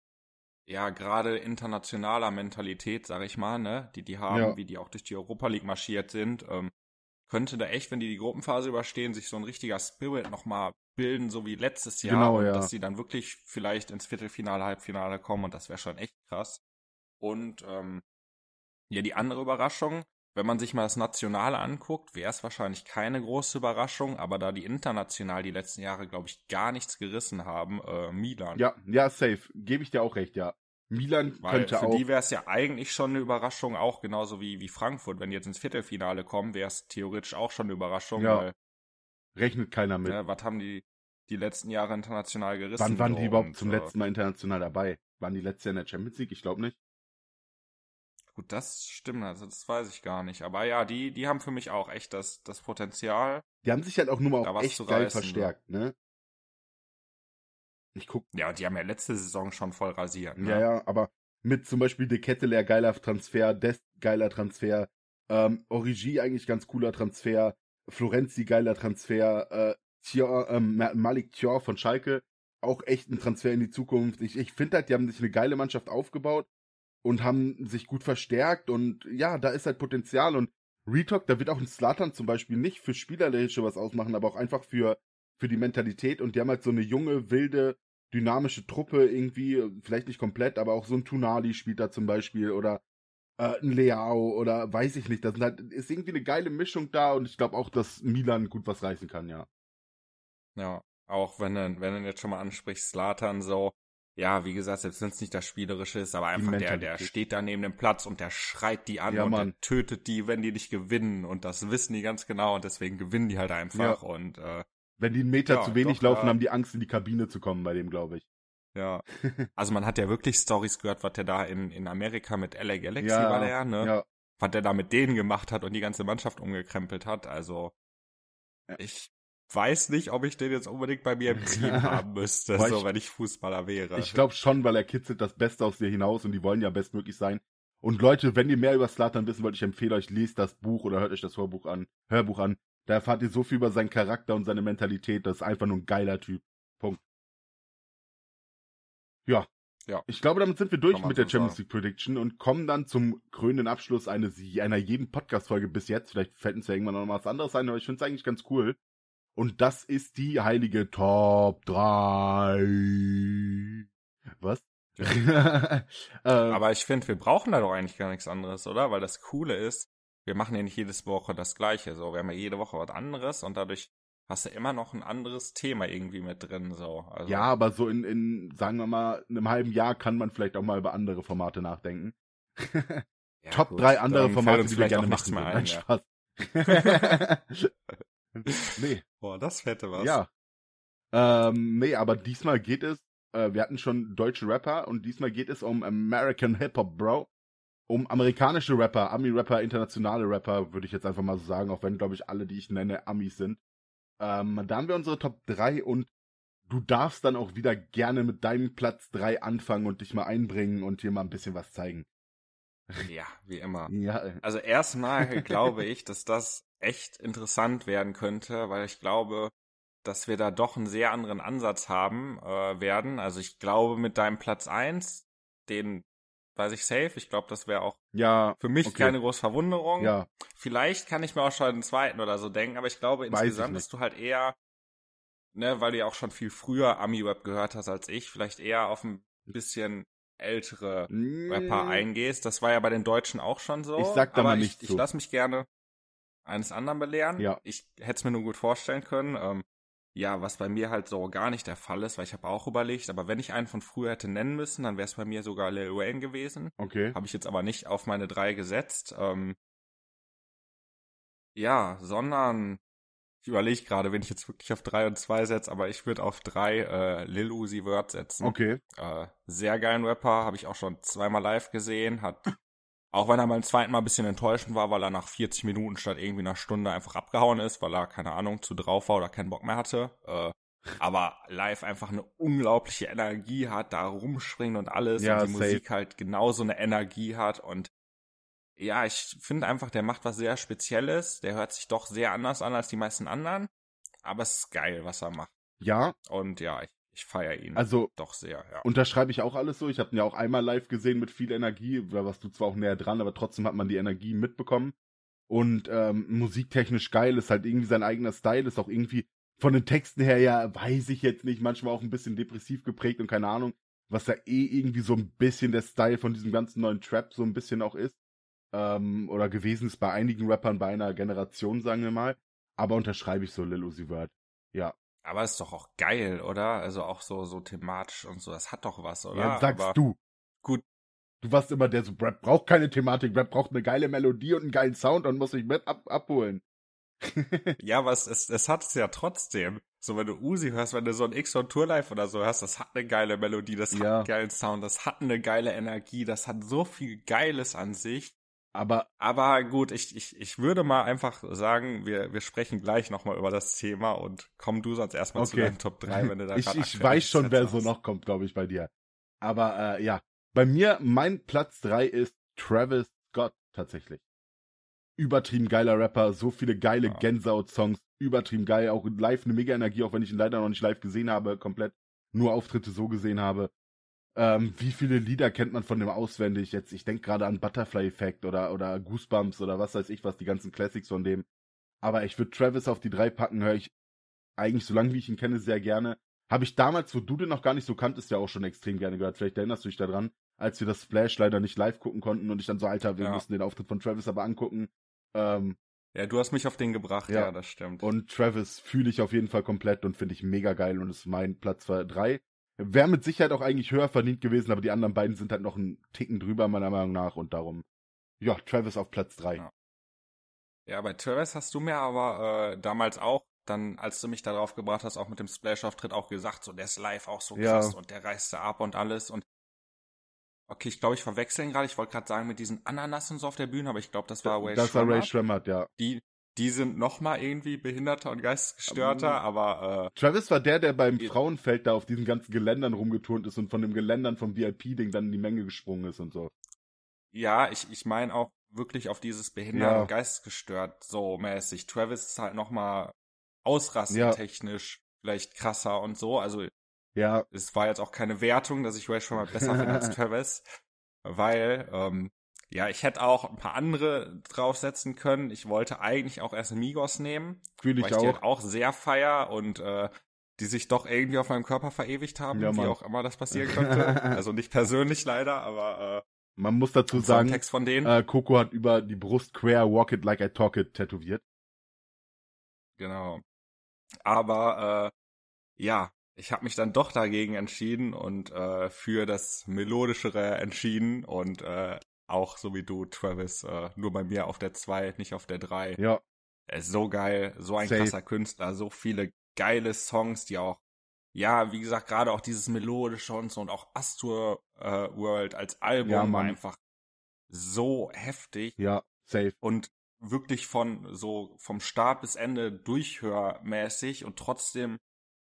ja gerade internationaler Mentalität, sag ich mal, ne, die die haben, Ja. wie die auch durch die Europa League marschiert sind, ähm, könnte da echt, wenn die die Gruppenphase überstehen, sich so ein richtiger Spirit nochmal bilden, so wie letztes Jahr, Genau, und ja. dass sie dann wirklich vielleicht ins Viertelfinale, Halbfinale kommen und das wäre schon echt krass. Und ähm, ja, die andere Überraschung, wenn man sich mal das Nationale anguckt, wäre es wahrscheinlich keine große Überraschung, aber da die international die letzten Jahre, glaube ich, gar nichts gerissen haben, äh, Milan. Ja, ja, safe. Gebe ich dir auch recht, ja. Milan Weil könnte für auch. die wäre es ja eigentlich schon eine Überraschung, auch genauso wie, wie Frankfurt. Wenn die jetzt ins Viertelfinale kommen, wäre es theoretisch auch schon eine Überraschung, Ja, weil, rechnet keiner mit. ne, was haben die die letzten Jahre international gerissen? Wann waren die überhaupt und, zum äh, letzten Mal international dabei? Waren die letztes Jahr in der Champions League? Ich glaube nicht. Gut, das stimmt, also das weiß ich gar nicht. Aber ja, die, die haben für mich auch echt das, das Potenzial. Die haben sich halt auch nur mal auch echt geil reißen, verstärkt, ne? Ich guck, Ja, und die haben ja letzte Saison schon voll rasiert. Ne? ja, ja, aber mit zum Beispiel De Ketteler geiler Transfer, Dest geiler Transfer, ähm, Origi eigentlich ganz cooler Transfer, Florenzi geiler Transfer, äh, Thior, ähm, Ma- Malik Thior von Schalke, auch echt ein Transfer in die Zukunft. Ich, ich finde halt, die haben sich eine geile Mannschaft aufgebaut und haben sich gut verstärkt und ja, da ist halt Potenzial und Retalk, da wird auch ein Slatan zum Beispiel nicht für Spielerische was ausmachen, aber auch einfach für, für die Mentalität und die haben halt so eine junge, wilde, dynamische Truppe irgendwie, vielleicht nicht komplett, aber auch so ein Tunali spielt da zum Beispiel oder äh, ein Leao oder weiß ich nicht, das sind halt, ist irgendwie eine geile Mischung da und ich glaube auch, dass Milan gut was reißen kann, ja. Ja, auch wenn du, wenn du jetzt schon mal ansprichst, Slatan so, ja, wie gesagt, selbst wenn es nicht das Spielerische ist, aber einfach der, der steht da neben dem Platz und der schreit die an Ja, und Mann. der tötet die, wenn die nicht gewinnen und das wissen die ganz genau und deswegen gewinnen die halt einfach und äh, Wenn die einen Meter Ja, zu wenig doch, laufen, ja. haben die Angst, in die Kabine zu kommen bei dem, glaube ich. ja. Also man hat ja wirklich Stories gehört, was der da in, in Amerika mit LA Galaxy Ja, war der ja, ne? Ja, was der da mit denen gemacht hat und die ganze Mannschaft umgekrempelt hat. Also Ja. ich weiß nicht, ob ich den jetzt unbedingt bei mir im Team haben müsste, so ich- wenn ich Fußballer wäre. Ich glaube schon, weil er kitzelt das Beste aus dir hinaus und die wollen ja bestmöglich sein. Und Leute, wenn ihr mehr über Slatan wissen wollt, ich empfehle euch, lest das Buch oder hört euch das Hörbuch an, Hörbuch an. Da erfahrt ihr so viel über seinen Charakter und seine Mentalität. Das ist einfach nur ein geiler Typ. Punkt. Ja. Ja. Ich glaube, damit sind wir durch mit der Champions. League Prediction und kommen dann zum krönenden Abschluss eines, einer jeden Podcast-Folge bis jetzt. Vielleicht fällt uns ja irgendwann noch mal was anderes ein, aber ich finde es eigentlich ganz cool. Und das ist die heilige Top 3. Was? äh, Aber ich finde, wir brauchen da doch eigentlich gar nichts anderes, oder? Weil das Coole ist, wir machen ja nicht jedes Woche das Gleiche. So, wir haben ja jede Woche was anderes und dadurch hast du immer noch ein anderes Thema irgendwie mit drin. So, also, ja, aber so in, in, sagen wir mal, einem halben Jahr kann man vielleicht auch mal über andere Formate nachdenken. ja, Top gut, drei andere Formate, die wir gerne machen. mehr ein, Nein, ja. Spaß. nee, Boah, das fette was. ja. Ähm, nee, aber diesmal geht es, äh, wir hatten schon deutsche Rapper und diesmal geht es um American Hip-Hop, Bro. Um amerikanische Rapper, Ami-Rapper, internationale Rapper, würde ich jetzt einfach mal so sagen, auch wenn, glaube ich, alle, die ich nenne, Amis sind. Ähm, da haben wir unsere Top 3 und du darfst dann auch wieder gerne mit deinem Platz 3 anfangen und dich mal einbringen und dir mal ein bisschen was zeigen. Ja, wie immer. Ja, Also erstmal glaube ich, dass das echt interessant werden könnte, weil ich glaube, dass wir da doch einen sehr anderen Ansatz haben äh, werden. Also ich glaube mit deinem Platz eins, den weiß ich safe. Ich glaube, das wäre auch ja, für mich okay. keine große Verwunderung. ja, Vielleicht kann ich mir auch schon den zweiten oder so denken, aber ich glaube Weiß ich insgesamt bist du halt eher, ne, weil du ja auch schon viel früher Ami-Web gehört hast als ich, vielleicht eher auf ein bisschen ältere Rapper eingehst. Das war ja bei den Deutschen auch schon so. Ich sag da aber mal ich, nicht Ich zu. lass mich gerne eines anderen belehren. Ja. Ich hätte es mir nur gut vorstellen können. Ähm, ja, was bei mir halt so gar nicht der Fall ist, weil ich habe auch überlegt, aber wenn ich einen von früher hätte nennen müssen, dann wäre es bei mir sogar Lil Wayne gewesen. Okay. Habe ich jetzt aber nicht auf meine drei gesetzt. Ähm, ja, sondern ich überlege gerade, wenn ich jetzt wirklich auf drei und zwei setze, aber ich würde auf drei äh, Lil Uzi Word setzen. Okay. Äh, sehr geilen Rapper, habe ich auch schon zweimal live gesehen. Hat, auch wenn er beim zweiten Mal ein bisschen enttäuschend war, weil er nach 40 Minuten statt irgendwie einer Stunde einfach abgehauen ist, weil er, keine Ahnung, zu drauf war oder keinen Bock mehr hatte. Äh, aber live einfach eine unglaubliche Energie hat, da rumspringen und alles. Ja, und die safe. Musik halt genauso eine Energie hat. Und ja, ich finde einfach, der macht was sehr Spezielles. Der hört sich doch sehr anders an als die meisten anderen. Aber es ist geil, was er macht. Ja, Und ja, ich, ich feiere ihn also doch sehr, ja. unterschreibe ich auch alles so. Ich habe ihn ja auch einmal live gesehen mit viel Energie. Da warst du zwar auch näher dran, aber trotzdem hat man die Energie mitbekommen. Und ähm, musiktechnisch geil, ist halt irgendwie sein eigener Style, ist auch irgendwie von den Texten her ja, weiß ich jetzt nicht, manchmal auch ein bisschen depressiv geprägt und keine Ahnung, was ja eh irgendwie so ein bisschen der Style von diesem ganzen neuen Trap so ein bisschen auch ist. Ähm, oder gewesen ist bei einigen Rappern bei einer Generation, sagen wir mal. Aber unterschreibe ich so Lil Uzi Vert. Ja. Aber ist doch auch geil, oder? Also auch so, so thematisch und so. Das hat doch was, oder? Ja, sagst Aber du. Gut. Du warst immer der so, Rap braucht keine Thematik, Rap braucht eine geile Melodie und einen geilen Sound und muss sich mit ab abholen. Ja, aber es, es, es hat es ja trotzdem. So, wenn du Uzi hörst, wenn du so ein X on Tour Live oder so hörst, das hat eine geile Melodie, das hat Ja. einen geilen Sound, das hat eine geile Energie, das hat so viel Geiles an sich. Aber Aber gut, ich, ich, ich würde mal einfach sagen, wir, wir sprechen gleich nochmal über das Thema und komm du sonst erstmal zu Okay. deinem Top 3, wenn du da ich, ich weiß schon, wer so noch kommt, glaube ich, bei dir. Aber äh, ja, bei mir, mein Platz drei ist Travis Scott tatsächlich. Übertrieben geiler Rapper, so viele geile Ja. Gänsehaut-Songs, übertrieben geil, auch live eine mega Energie, auch wenn ich ihn leider noch nicht live gesehen habe, komplett nur Auftritte so gesehen habe. Ähm, wie viele Lieder kennt man von dem auswendig? Jetzt, ich denke gerade an Butterfly Effect oder, oder Goosebumps oder was weiß ich was, die ganzen Classics von dem. Aber ich würde Travis auf die drei packen, höre ich eigentlich, solange wie ich ihn kenne, sehr gerne. Habe ich damals, wo du den noch gar nicht so kanntest, ja auch schon extrem gerne gehört. Vielleicht erinnerst du dich daran, als wir das Splash leider nicht live gucken konnten und ich dann so, Alter, wir Ja. mussten den Auftritt von Travis aber angucken. Ähm, Ja, du hast mich auf den gebracht, Ja. ja, das stimmt. und Travis fühle ich auf jeden Fall komplett und finde ich mega geil und ist mein Platz 3. Wäre mit Sicherheit auch eigentlich höher verdient gewesen, aber die anderen beiden sind halt noch einen Ticken drüber, meiner Meinung nach, und darum, ja, Travis auf Platz 3. Ja. Ja, bei Travis hast du mir aber äh, damals auch, dann, als du mich darauf gebracht hast, auch mit dem Splash-Auftritt auch gesagt, so der ist live auch so Ja. krass und der reißt da ab und alles und okay, ich glaube, ich verwechsel ihn gerade. Ich wollte gerade sagen mit diesen Ananas und so auf der Bühne, aber ich glaube, das war Ray das war Ray. Schremmert, ja. Die, die sind noch mal irgendwie behinderter und geistesgestörter, Ähm, aber äh, Travis war der, der beim Ja. Frauenfeld da auf diesen ganzen Geländern rumgeturnt ist und von dem Geländern vom VIP-Ding dann in die Menge gesprungen ist und so. ja, ich, ich meine auch wirklich auf dieses behindert Ja. und geistesgestört so mäßig. Travis ist halt noch mal ausrastentechnisch vielleicht krasser und so, also Ja, es war jetzt auch keine Wertung, dass ich Ray Shremmerd besser finde als Travis, weil, ähm, ja, ich hätte auch ein paar andere draufsetzen können. Ich wollte eigentlich auch erst Migos nehmen, fühle weil ich ich die auch. halt auch sehr feier und äh, die sich doch irgendwie auf meinem Körper verewigt haben, Ja, wie auch immer das passieren könnte. also nicht persönlich leider, aber Man muss dazu äh, sagen, Text von denen. äh, Coco hat über die Brust quer Walk It Like I Talk It tätowiert. Genau. Aber äh, ja, ich habe mich dann doch dagegen entschieden und äh, für das melodischere entschieden und äh, auch so wie du, Travis, äh, nur bei mir auf der 2, nicht auf der 3. Ja, Er ist so geil, so ein Safe. krasser Künstler, so viele geile Songs, die auch, ja, wie gesagt, gerade auch dieses melodische und so und auch Astur äh, World als Album Ja, war einfach so heftig ja, safe. und wirklich von so vom Start bis Ende durchhörmäßig und trotzdem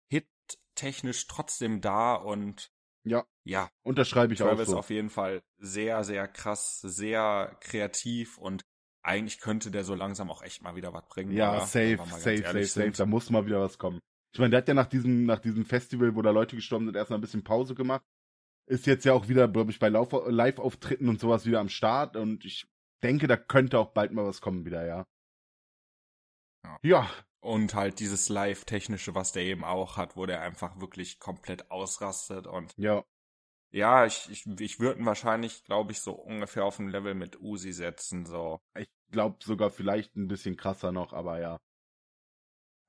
Hit technisch trotzdem da und Ja, ja, unterschreibe ich Travis auch so. auf jeden Fall sehr, sehr krass, sehr kreativ und eigentlich könnte der so langsam auch echt mal wieder was bringen. Ja, oder? safe, safe, safe, safe. Da muss mal wieder was kommen. Ich meine, der hat ja nach diesem, nach diesem Festival, wo da Leute gestorben sind, erstmal ein bisschen Pause gemacht. Ist jetzt ja auch wieder, glaube ich, bei Live-Auftritten und sowas wieder am Start und ich denke, da könnte auch bald mal was kommen wieder, ja. Ja. Ja, Und halt dieses Live-Technische, was der eben auch hat, wo der einfach wirklich komplett ausrastet und ja. ja, ich, ich, ich würde ihn wahrscheinlich, glaube ich, so ungefähr auf ein Level mit Uzi setzen, so. Ich glaube sogar vielleicht ein bisschen krasser noch, aber ja.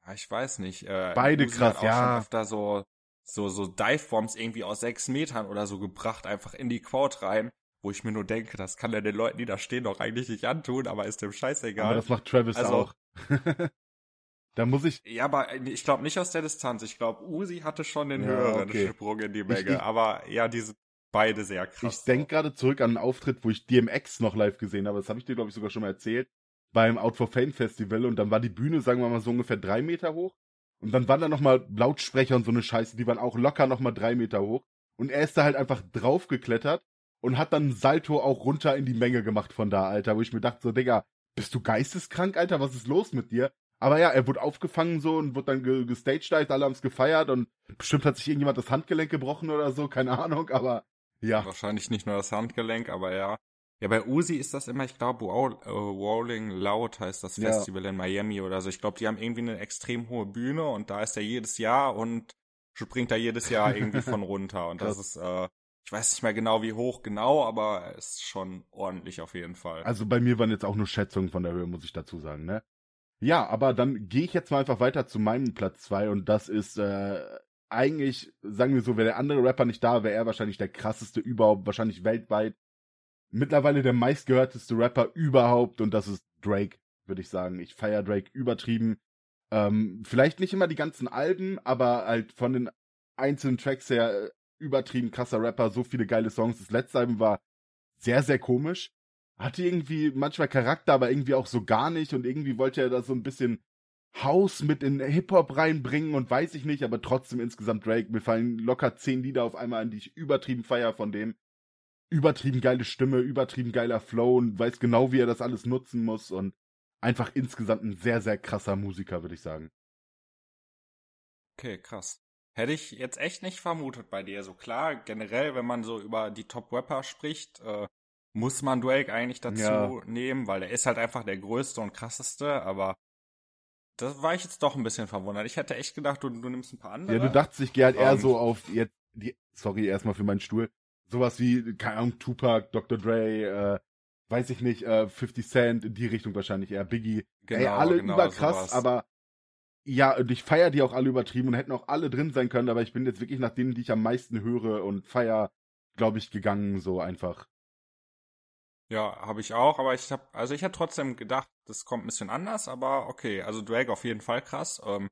Ja, ich weiß nicht. Äh, Beide Uzi krass, hat auch ja. Schon öfter so, so, so Dive-Bombs irgendwie aus sechs Metern oder so gebracht, einfach in die Quote rein, wo ich mir nur denke, das kann er den Leuten, die da stehen, doch eigentlich nicht antun, aber ist dem Aber scheißegal. das macht Travis Also- auch. da muss ich, ja, aber ich glaube nicht aus der Distanz. Ich glaube, Uzi hatte schon den Ja, höheren okay. Sprung in die Menge. ich- aber ja, die sind beide sehr krass. ich denke gerade zurück an einen Auftritt, wo ich DMX noch live gesehen habe. Das habe ich dir, glaube ich, sogar schon mal erzählt. Beim Out for Fame Festival und dann war die Bühne, sagen wir mal, so ungefähr drei Meter hoch. Und dann waren da nochmal Lautsprecher und so eine Scheiße, die waren auch locker nochmal drei Meter hoch. Und er ist da halt einfach draufgeklettert und hat dann ein Salto auch runter in die Menge gemacht von da, Alter, wo ich mir dachte, so, Digga, bist du geisteskrank, Alter? Was ist los mit dir? Aber ja, er wurde aufgefangen so und wurde dann ge gestagedived, alle haben's gefeiert und bestimmt hat sich irgendjemand das Handgelenk gebrochen oder so, keine Ahnung, aber ja. Wahrscheinlich nicht nur das Handgelenk, aber ja. Ja, bei Uzi ist das immer, ich glaube, Roll, äh, Rolling Loud heißt das Ja. Festival in Miami oder so. Ich glaube, die haben irgendwie eine extrem hohe Bühne und da ist er jedes Jahr und springt da jedes Jahr irgendwie von runter. Und das Krass. ist, äh, ich weiß nicht mehr genau, wie hoch genau, aber er ist schon ordentlich auf jeden Fall. Also bei mir waren jetzt auch nur Schätzungen von der Höhe, muss ich dazu sagen, ne? Ja, aber dann gehe ich jetzt mal einfach weiter zu meinem Platz zwei und das ist äh, eigentlich, sagen wir so, wäre der andere Rapper nicht da, wäre er wahrscheinlich der krasseste überhaupt, wahrscheinlich weltweit. Mittlerweile der meistgehörteste Rapper überhaupt und das ist Drake, würde ich sagen. Ich feiere Drake übertrieben. Ähm, vielleicht nicht immer die ganzen Alben, aber halt von den einzelnen Tracks her äh, übertrieben krasser Rapper, so viele geile Songs. Das letzte Album war sehr, sehr komisch hatte irgendwie manchmal Charakter, aber irgendwie auch so gar nicht und irgendwie wollte er da so ein bisschen House mit in Hip-Hop reinbringen und weiß ich nicht, aber trotzdem insgesamt Drake. Mir fallen locker zehn Lieder auf einmal an, die ich übertrieben feier von dem. Übertrieben geile Stimme, übertrieben geiler Flow und weiß genau, wie er das alles nutzen muss und einfach insgesamt ein sehr, sehr krasser Musiker, würde ich sagen. Okay, krass. Hätte ich jetzt echt nicht vermutet bei dir. So klar, generell, wenn man so über die Top-Rapper spricht, äh, muss man Drake eigentlich dazu Ja. nehmen, weil er ist halt einfach der größte und krasseste, aber das war ich jetzt doch ein bisschen verwundert. Ich hätte echt gedacht, du, du nimmst ein paar andere. Ja, du dachtest, ich gehe halt eher Ähm, so auf jetzt, die, sorry, erstmal für meinen Stuhl, sowas wie, keine Ahnung, Tupac, Dr. Dre, äh, weiß ich nicht, äh, 50 Cent, in die Richtung wahrscheinlich eher, Biggie, genau, Ey, alle genau, überkrass, sowas. aber ja, und ich feier die auch alle übertrieben und hätten auch alle drin sein können, aber ich bin jetzt wirklich nach denen, die ich am meisten höre und feier, glaube ich, gegangen, so einfach. Ja, habe ich auch, aber ich habe, also ich hätte trotzdem gedacht, das kommt ein bisschen anders, aber okay, also Drake auf jeden Fall krass, ähm,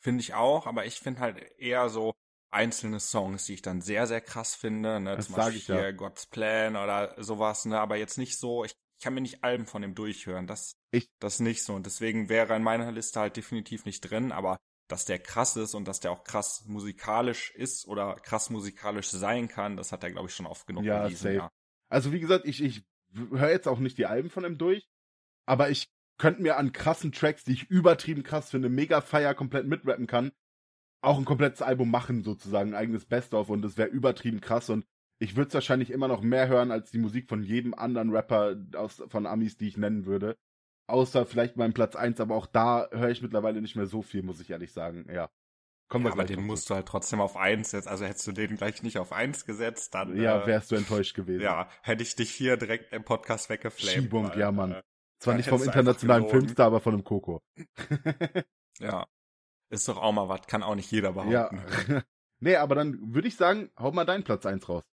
finde ich auch, aber ich finde halt eher so einzelne Songs, die ich dann sehr, sehr krass finde, ne, Das zum Beispiel ich ja. hier God's Plan oder sowas, ne, aber jetzt nicht so, ich, ich kann mir nicht Alben von dem durchhören, das, Ich- das nicht so und deswegen wäre in meiner Liste halt definitiv nicht drin, aber dass der krass ist und dass der auch krass musikalisch ist oder krass musikalisch sein kann, das hat er, glaube ich, schon oft genug Ja, bewiesen, safe. ja. Also wie gesagt, ich, ich höre jetzt auch nicht die Alben von ihm durch, aber ich könnte mir an krassen Tracks, die ich übertrieben krass finde, mega feier komplett mitrappen kann, auch ein komplettes Album machen, sozusagen, ein eigenes Best-of und es wäre übertrieben krass und ich würde es wahrscheinlich immer noch mehr hören als die Musik von jedem anderen Rapper aus, von Amis, die ich nennen würde. Außer vielleicht meinem Platz eins, aber auch da höre ich mittlerweile nicht mehr so viel, muss ich ehrlich sagen. Ja. Kommen Ja, wir aber den musst du halt trotzdem auf eins setzen. Also hättest du den gleich nicht auf eins gesetzt, dann. Ja, äh, wärst du enttäuscht gewesen. ja, hätte ich dich hier direkt im Podcast weggeflamed. Schiebung, weil, ja, Mann. Äh, Zwar nicht vom internationalen. Filmstar, aber von einem Coco. ja. Ist doch auch mal was, kann auch nicht jeder Ja. behaupten. nee, aber dann würde ich sagen, hau mal deinen Platz eins raus.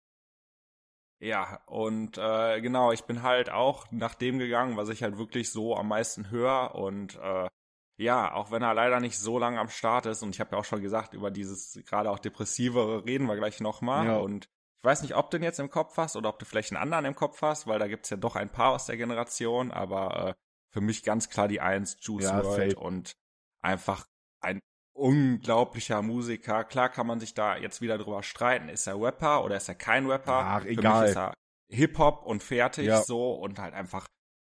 Ja, und äh, genau, ich bin halt auch nach dem gegangen, was ich halt wirklich so am meisten höre und äh, ja, auch wenn er leider nicht so lange am Start ist und ich habe ja auch schon gesagt, über dieses gerade auch depressivere reden wir gleich nochmal Ja. und ich weiß nicht, ob du den jetzt im Kopf hast oder ob du vielleicht einen anderen im Kopf hast, weil da gibt's ja doch ein paar aus der Generation, aber äh, für mich ganz klar die Eins, Juice Ja, safe. und einfach ein unglaublicher Musiker. Klar kann man sich da jetzt wieder drüber streiten, ist er Rapper oder ist er kein Rapper? Ach, egal. Für mich ist er Hip-Hop und fertig ja. so und halt einfach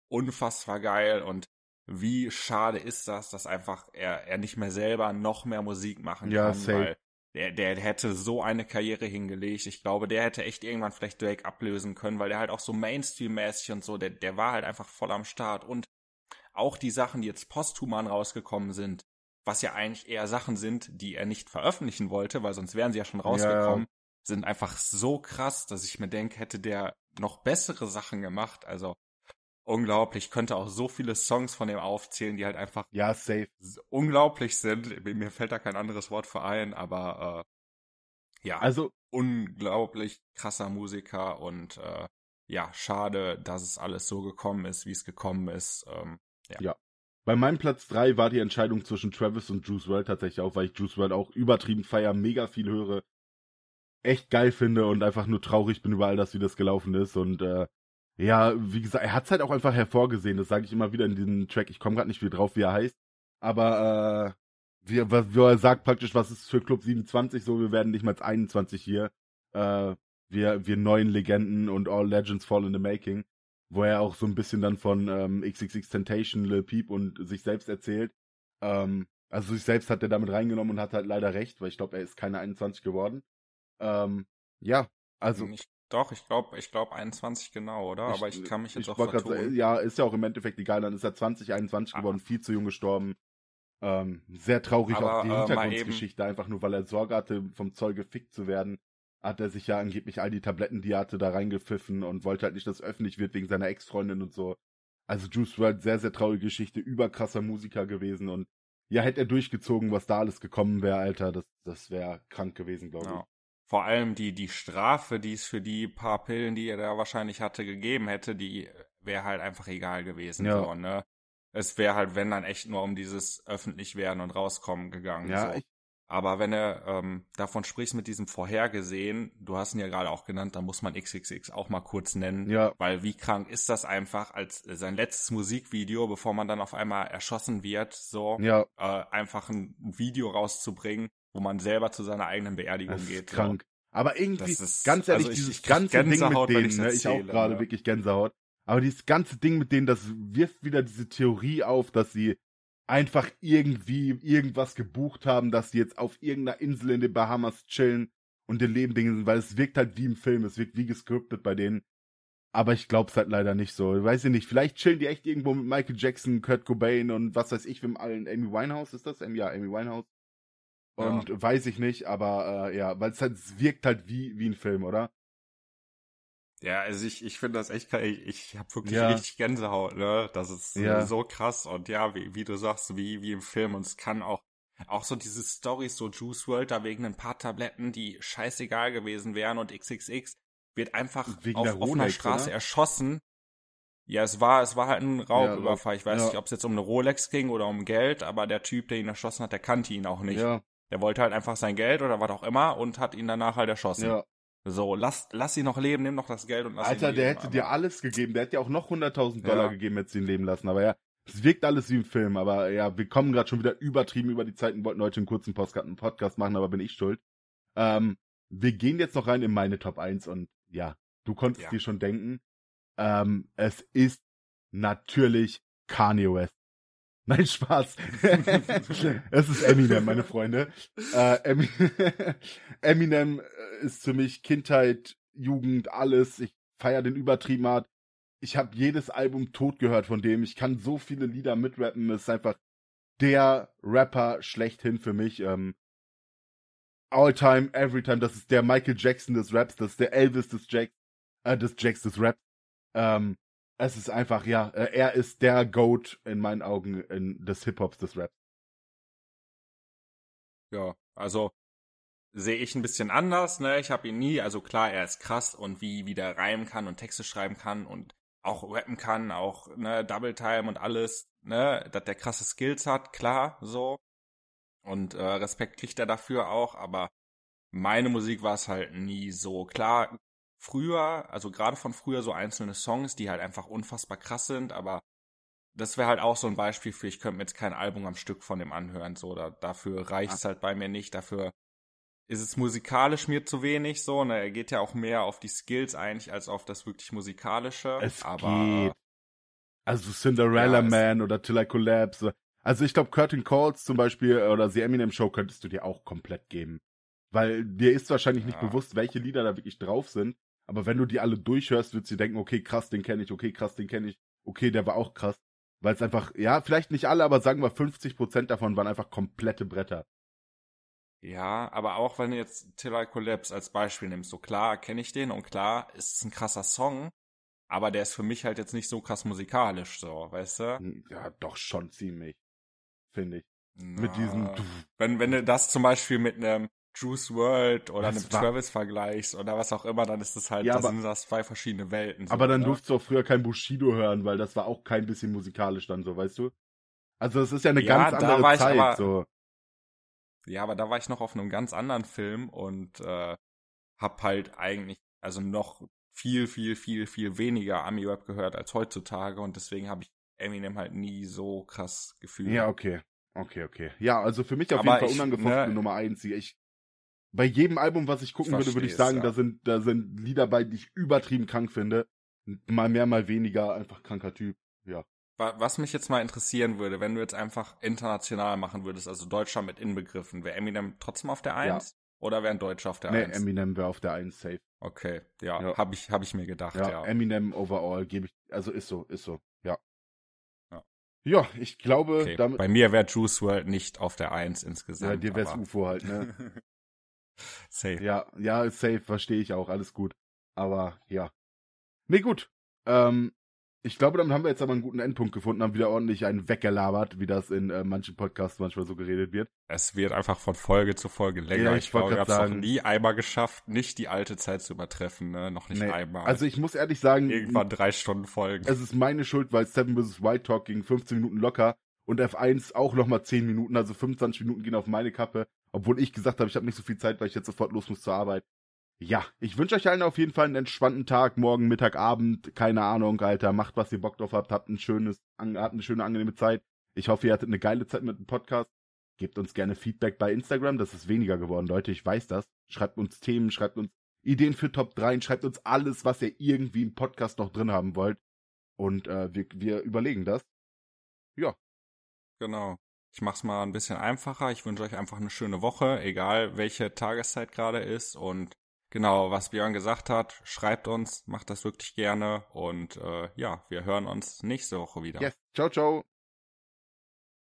unfassbar geil und wie schade ist das, dass einfach er, er nicht mehr selber noch mehr Musik machen ja, kann, safe. weil der, der hätte so eine Karriere hingelegt. Ich glaube, der hätte echt irgendwann vielleicht Drake ablösen können, weil der halt auch so Mainstream-mäßig und so, der, der war halt einfach voll am Start. Und auch die Sachen, die jetzt posthuman rausgekommen sind, was ja eigentlich eher Sachen sind, die er nicht veröffentlichen wollte, weil sonst wären sie ja schon rausgekommen, ja. sind einfach so krass, dass ich mir denke, hätte der noch bessere Sachen gemacht. Also unglaublich. Ich könnte auch so viele Songs von dem aufzählen, die halt einfach ja, safe. unglaublich sind. Mir fällt da kein anderes Wort für ein, aber äh, ja, also unglaublich krasser Musiker und äh, ja, schade, dass es alles so gekommen ist, wie es gekommen ist. Ähm, ja. ja. Bei meinem Platz drei war die Entscheidung zwischen Travis und Juice WRLD tatsächlich auch, weil ich Juice WRLD auch übertrieben feier, mega viel höre, echt geil finde und einfach nur traurig bin über all das, wie das gelaufen ist und äh, ja, wie gesagt, er hat es halt auch einfach hervorgesehen. Das sage ich immer wieder in diesem Track. Ich komme gerade nicht wieder drauf, wie er heißt. Aber äh, wie, wie er sagt praktisch, was ist für Club 27 so, wir werden nicht mal 21 hier. Äh, wir, wir neuen Legenden und All Legends Fall in the Making. Wo er auch so ein bisschen dann von ähm, XXX Temptation, Lil Peep und sich selbst erzählt. Ähm, also sich selbst hat er damit reingenommen und hat halt leider recht, weil ich glaube, er ist keine 21 geworden. Ähm, ja, also. Ich doch, ich glaube, ich glaube 21 genau, oder? Ich, Aber ich kann mich jetzt auch vertun. Grad, ja, ist ja auch im Endeffekt egal. Dann ist er 20, 21 ah. geworden, viel zu jung gestorben. Ähm, sehr traurig Aber, auch die äh, Hintergrundgeschichte, einfach nur weil er Sorge hatte, vom Zoll gefickt zu werden, hat er sich ja angeblich all die Tabletten, die er hatte, da reingepfiffen und wollte halt nicht, dass öffentlich wird wegen seiner Ex-Freundin und so. Also Juice WRLD, sehr, sehr traurige Geschichte, überkrasser Musiker gewesen und ja, hätte er durchgezogen, was da alles gekommen wäre, Alter, das, das wäre krank gewesen, glaube ja. Vor allem die, die Strafe, die es für die paar Pillen, die er da wahrscheinlich hatte, gegeben hätte, die wäre halt einfach egal gewesen. Ja. So, ne? Es wäre halt, wenn dann echt nur um dieses öffentlich werden und rauskommen gegangen. Ja, so. Aber wenn er ähm, davon sprichst mit diesem vorhergesehen, du hast ihn ja gerade auch genannt, da muss man XXX auch mal kurz nennen, ja. weil wie krank ist das einfach als sein letztes Musikvideo, bevor man dann auf einmal erschossen wird, so ja. äh, einfach ein Video rauszubringen, wo man selber zu seiner eigenen Beerdigung das geht. Ist krank. Aber irgendwie, ist, ganz ehrlich, also ich, dieses ich ganze Gänsehaut, Ding mit denen, ich, ne, ich auch gerade ja. wirklich Gänsehaut. Aber dieses ganze Ding mit denen, das wirft wieder diese Theorie auf, dass sie einfach irgendwie irgendwas gebucht haben, dass sie jetzt auf irgendeiner Insel in den Bahamas chillen und den Leben Dinge sind, weil es wirkt halt wie im Film, es wirkt wie gescriptet bei denen. Aber ich glaub's halt leider nicht so. Weiß ich nicht. Vielleicht chillen die echt irgendwo mit Michael Jackson, Kurt Cobain und was weiß ich, mit allen. Amy Winehouse ist das? Ja, Amy Winehouse. Und ja. weiß ich nicht, aber äh, ja, weil es halt es wirkt halt wie, wie ein Film, oder? Ja, also ich, ich finde das echt, ich, ich habe wirklich ja. richtig Gänsehaut, ne? Das ist ja. so krass und ja, wie, wie du sagst, wie, wie im Film und es kann auch, auch so diese Stories, so Juice World da wegen ein paar Tabletten, die scheißegal gewesen wären und XXX wird einfach wegen auf offener Straße oder? erschossen. Ja, es war, es war halt ein Raubüberfall. ich weiß ja. nicht, ob es jetzt um eine Rolex ging oder um Geld, aber der Typ, der ihn erschossen hat, der kannte ihn auch nicht. Ja. Der wollte halt einfach sein Geld oder was auch immer und hat ihn danach halt erschossen. Ja. So, lass, lass ihn noch leben, nimm noch das Geld und lass Alter, ihn der hätte aber. dir alles gegeben. Der hätte dir auch noch 100.000 Dollar ja. gegeben, hätte sie ihn leben lassen. Aber ja, es wirkt alles wie im Film. Aber ja, wir kommen gerade schon wieder übertrieben über die Zeiten, wollten heute einen kurzen Podcast machen, aber bin ich schuld. Ähm, wir gehen jetzt noch rein in meine Top 1 und ja, du konntest ja. dir schon denken. Ähm, es ist natürlich Kanye West. Nein, Spaß. es ist Eminem, meine Freunde. Äh, Eminem äh, ist für mich Kindheit, Jugend, alles. Ich feiere den übertrieben hart. Ich habe jedes Album tot gehört von dem. Ich kann so viele Lieder mitrappen. Es ist einfach der Rapper schlechthin für mich. Ähm, all time, every time. Das ist der Michael Jackson des Raps. Das ist der Elvis des Jacks, äh, des Jacks des Raps. Ähm, es ist einfach, ja, äh, er ist der Goat in meinen Augen in, des Hip-Hops, des Raps. Ja, also sehe ich ein bisschen anders, ne? Ich habe ihn nie, also klar, er ist krass und wie, wie der reimen kann und Texte schreiben kann und auch rappen kann, auch, ne, Double Time und alles, ne, dass der krasse Skills hat, klar, so. Und äh, Respekt kriegt er dafür auch, aber meine Musik war es halt nie so. Klar, früher, also gerade von früher so einzelne Songs, die halt einfach unfassbar krass sind, aber das wäre halt auch so ein Beispiel für, ich könnte mir jetzt kein Album am Stück von dem anhören, so, da, dafür reicht es halt bei mir nicht, dafür ist es musikalisch mir zu wenig, so, ne, er geht ja auch mehr auf die Skills eigentlich, als auf das wirklich musikalische, Es aber, geht. Also Cinderella Ja, Man oder Till I Collapse. Also ich glaube, Curtain Calls zum Beispiel äh, oder The Eminem Show könntest du dir auch komplett geben. Weil dir ist wahrscheinlich nicht Ja. bewusst, welche Lieder da wirklich drauf sind. Aber wenn du die alle durchhörst, würdest du dir denken, okay, krass, den kenne ich, okay, krass, den kenne ich, okay, der war auch krass. Weil es einfach, ja, vielleicht nicht alle, aber sagen wir 50% davon waren einfach komplette Bretter. Ja, aber auch wenn du jetzt Till I Collapse als Beispiel nimmst, so klar kenne ich den und klar ist es ein krasser Song, aber der ist für mich halt jetzt nicht so krass musikalisch, so, weißt du? Ja, doch schon ziemlich. Finde ich. Na, Mit diesem, wenn, wenn du das zum Beispiel mit einem Juice World oder Das einem Travis vergleichst oder was auch immer, dann ist das halt, Ja, das aber- sind das zwei verschiedene Welten. So, Aber dann ne? durfst du auch früher kein Bushido hören, weil das war auch kein bisschen musikalisch dann so, weißt du? Also es ist ja eine Ja, ganz andere Zeit, aber- so. Ja, aber da war ich noch auf einem ganz anderen Film und äh, hab halt eigentlich, also noch viel, viel, viel, viel weniger Ami-Rap gehört als heutzutage und deswegen habe ich Eminem halt nie so krass gefühlt. Ja, okay. Okay, okay. Ja, also für mich auf Aber jeden Fall ich, unangefochten ne- Nummer eins. Ich, bei jedem Album, was ich gucken würde, würde ich sagen, ja. da sind, da sind Lieder bei, die ich übertrieben krank finde. Mal mehr, mal weniger, einfach kranker Typ. Ja. Wa- Was mich jetzt mal interessieren würde, wenn du jetzt einfach international machen würdest, also Deutschland mit inbegriffen, wäre Eminem trotzdem auf der Ja. Eins oder wäre ein Deutscher auf der Nee, Eins? Eminem wäre auf der eins safe. Okay, ja, Ja. habe ich, hab ich mir gedacht, Ja, ja. Eminem overall gebe ich, also ist so, ist so, ja. Ja. Ja, ich glaube, Okay, damit, bei mir wäre Juice World nicht auf der Eins insgesamt. ja, dir wär's aber- UFO halt, ne? Safe. Ja, ja, safe, verstehe ich auch, alles gut. Aber ja. Nee, gut. Ähm, ich glaube, damit haben wir jetzt aber einen guten Endpunkt gefunden, haben wieder ordentlich einen weggelabert, wie das in äh, manchen Podcasts manchmal so geredet wird. Es wird einfach von Folge zu Folge länger. Ja, ich ich wollte glaube, ich grad habe es noch nie einmal geschafft, nicht die alte Zeit zu übertreffen, ne? Noch nicht Nee. einmal. Also ich muss ehrlich sagen, Irgendwann drei Stunden Folgen. es ist meine Schuld, weil Seven vs. White Talk ging 15 Minuten locker und F1 auch nochmal 10 Minuten, also 25 Minuten gehen auf meine Kappe, obwohl ich gesagt habe, ich habe nicht so viel Zeit, weil ich jetzt sofort los muss zur Arbeit. Ja, ich wünsche euch allen auf jeden Fall einen entspannten Tag, morgen, Mittag, Abend, keine Ahnung, Alter, macht, was ihr Bock drauf habt, habt ein schönes, an- habt eine schöne, angenehme Zeit. Ich hoffe, ihr hattet eine geile Zeit mit dem Podcast. Gebt uns gerne Feedback bei Instagram, das ist weniger geworden, Leute, ich weiß das. Schreibt uns Themen, schreibt uns Ideen für Top 3, schreibt uns alles, was ihr irgendwie im Podcast noch drin haben wollt. Und äh, wir, wir überlegen das. Genau. Ich mach's mal ein bisschen einfacher. Ich wünsche euch einfach eine schöne Woche, egal welche Tageszeit gerade ist. Und genau, was Björn gesagt hat, schreibt uns, macht das wirklich gerne. Und äh, ja, wir hören uns nächste Woche wieder. Yes, ciao, ciao.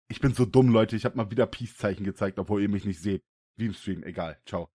Ich bin so dumm, Leute, ich habe mal wieder Peace-Zeichen gezeigt, obwohl ihr mich nicht seht. Wie im Stream, egal. Ciao.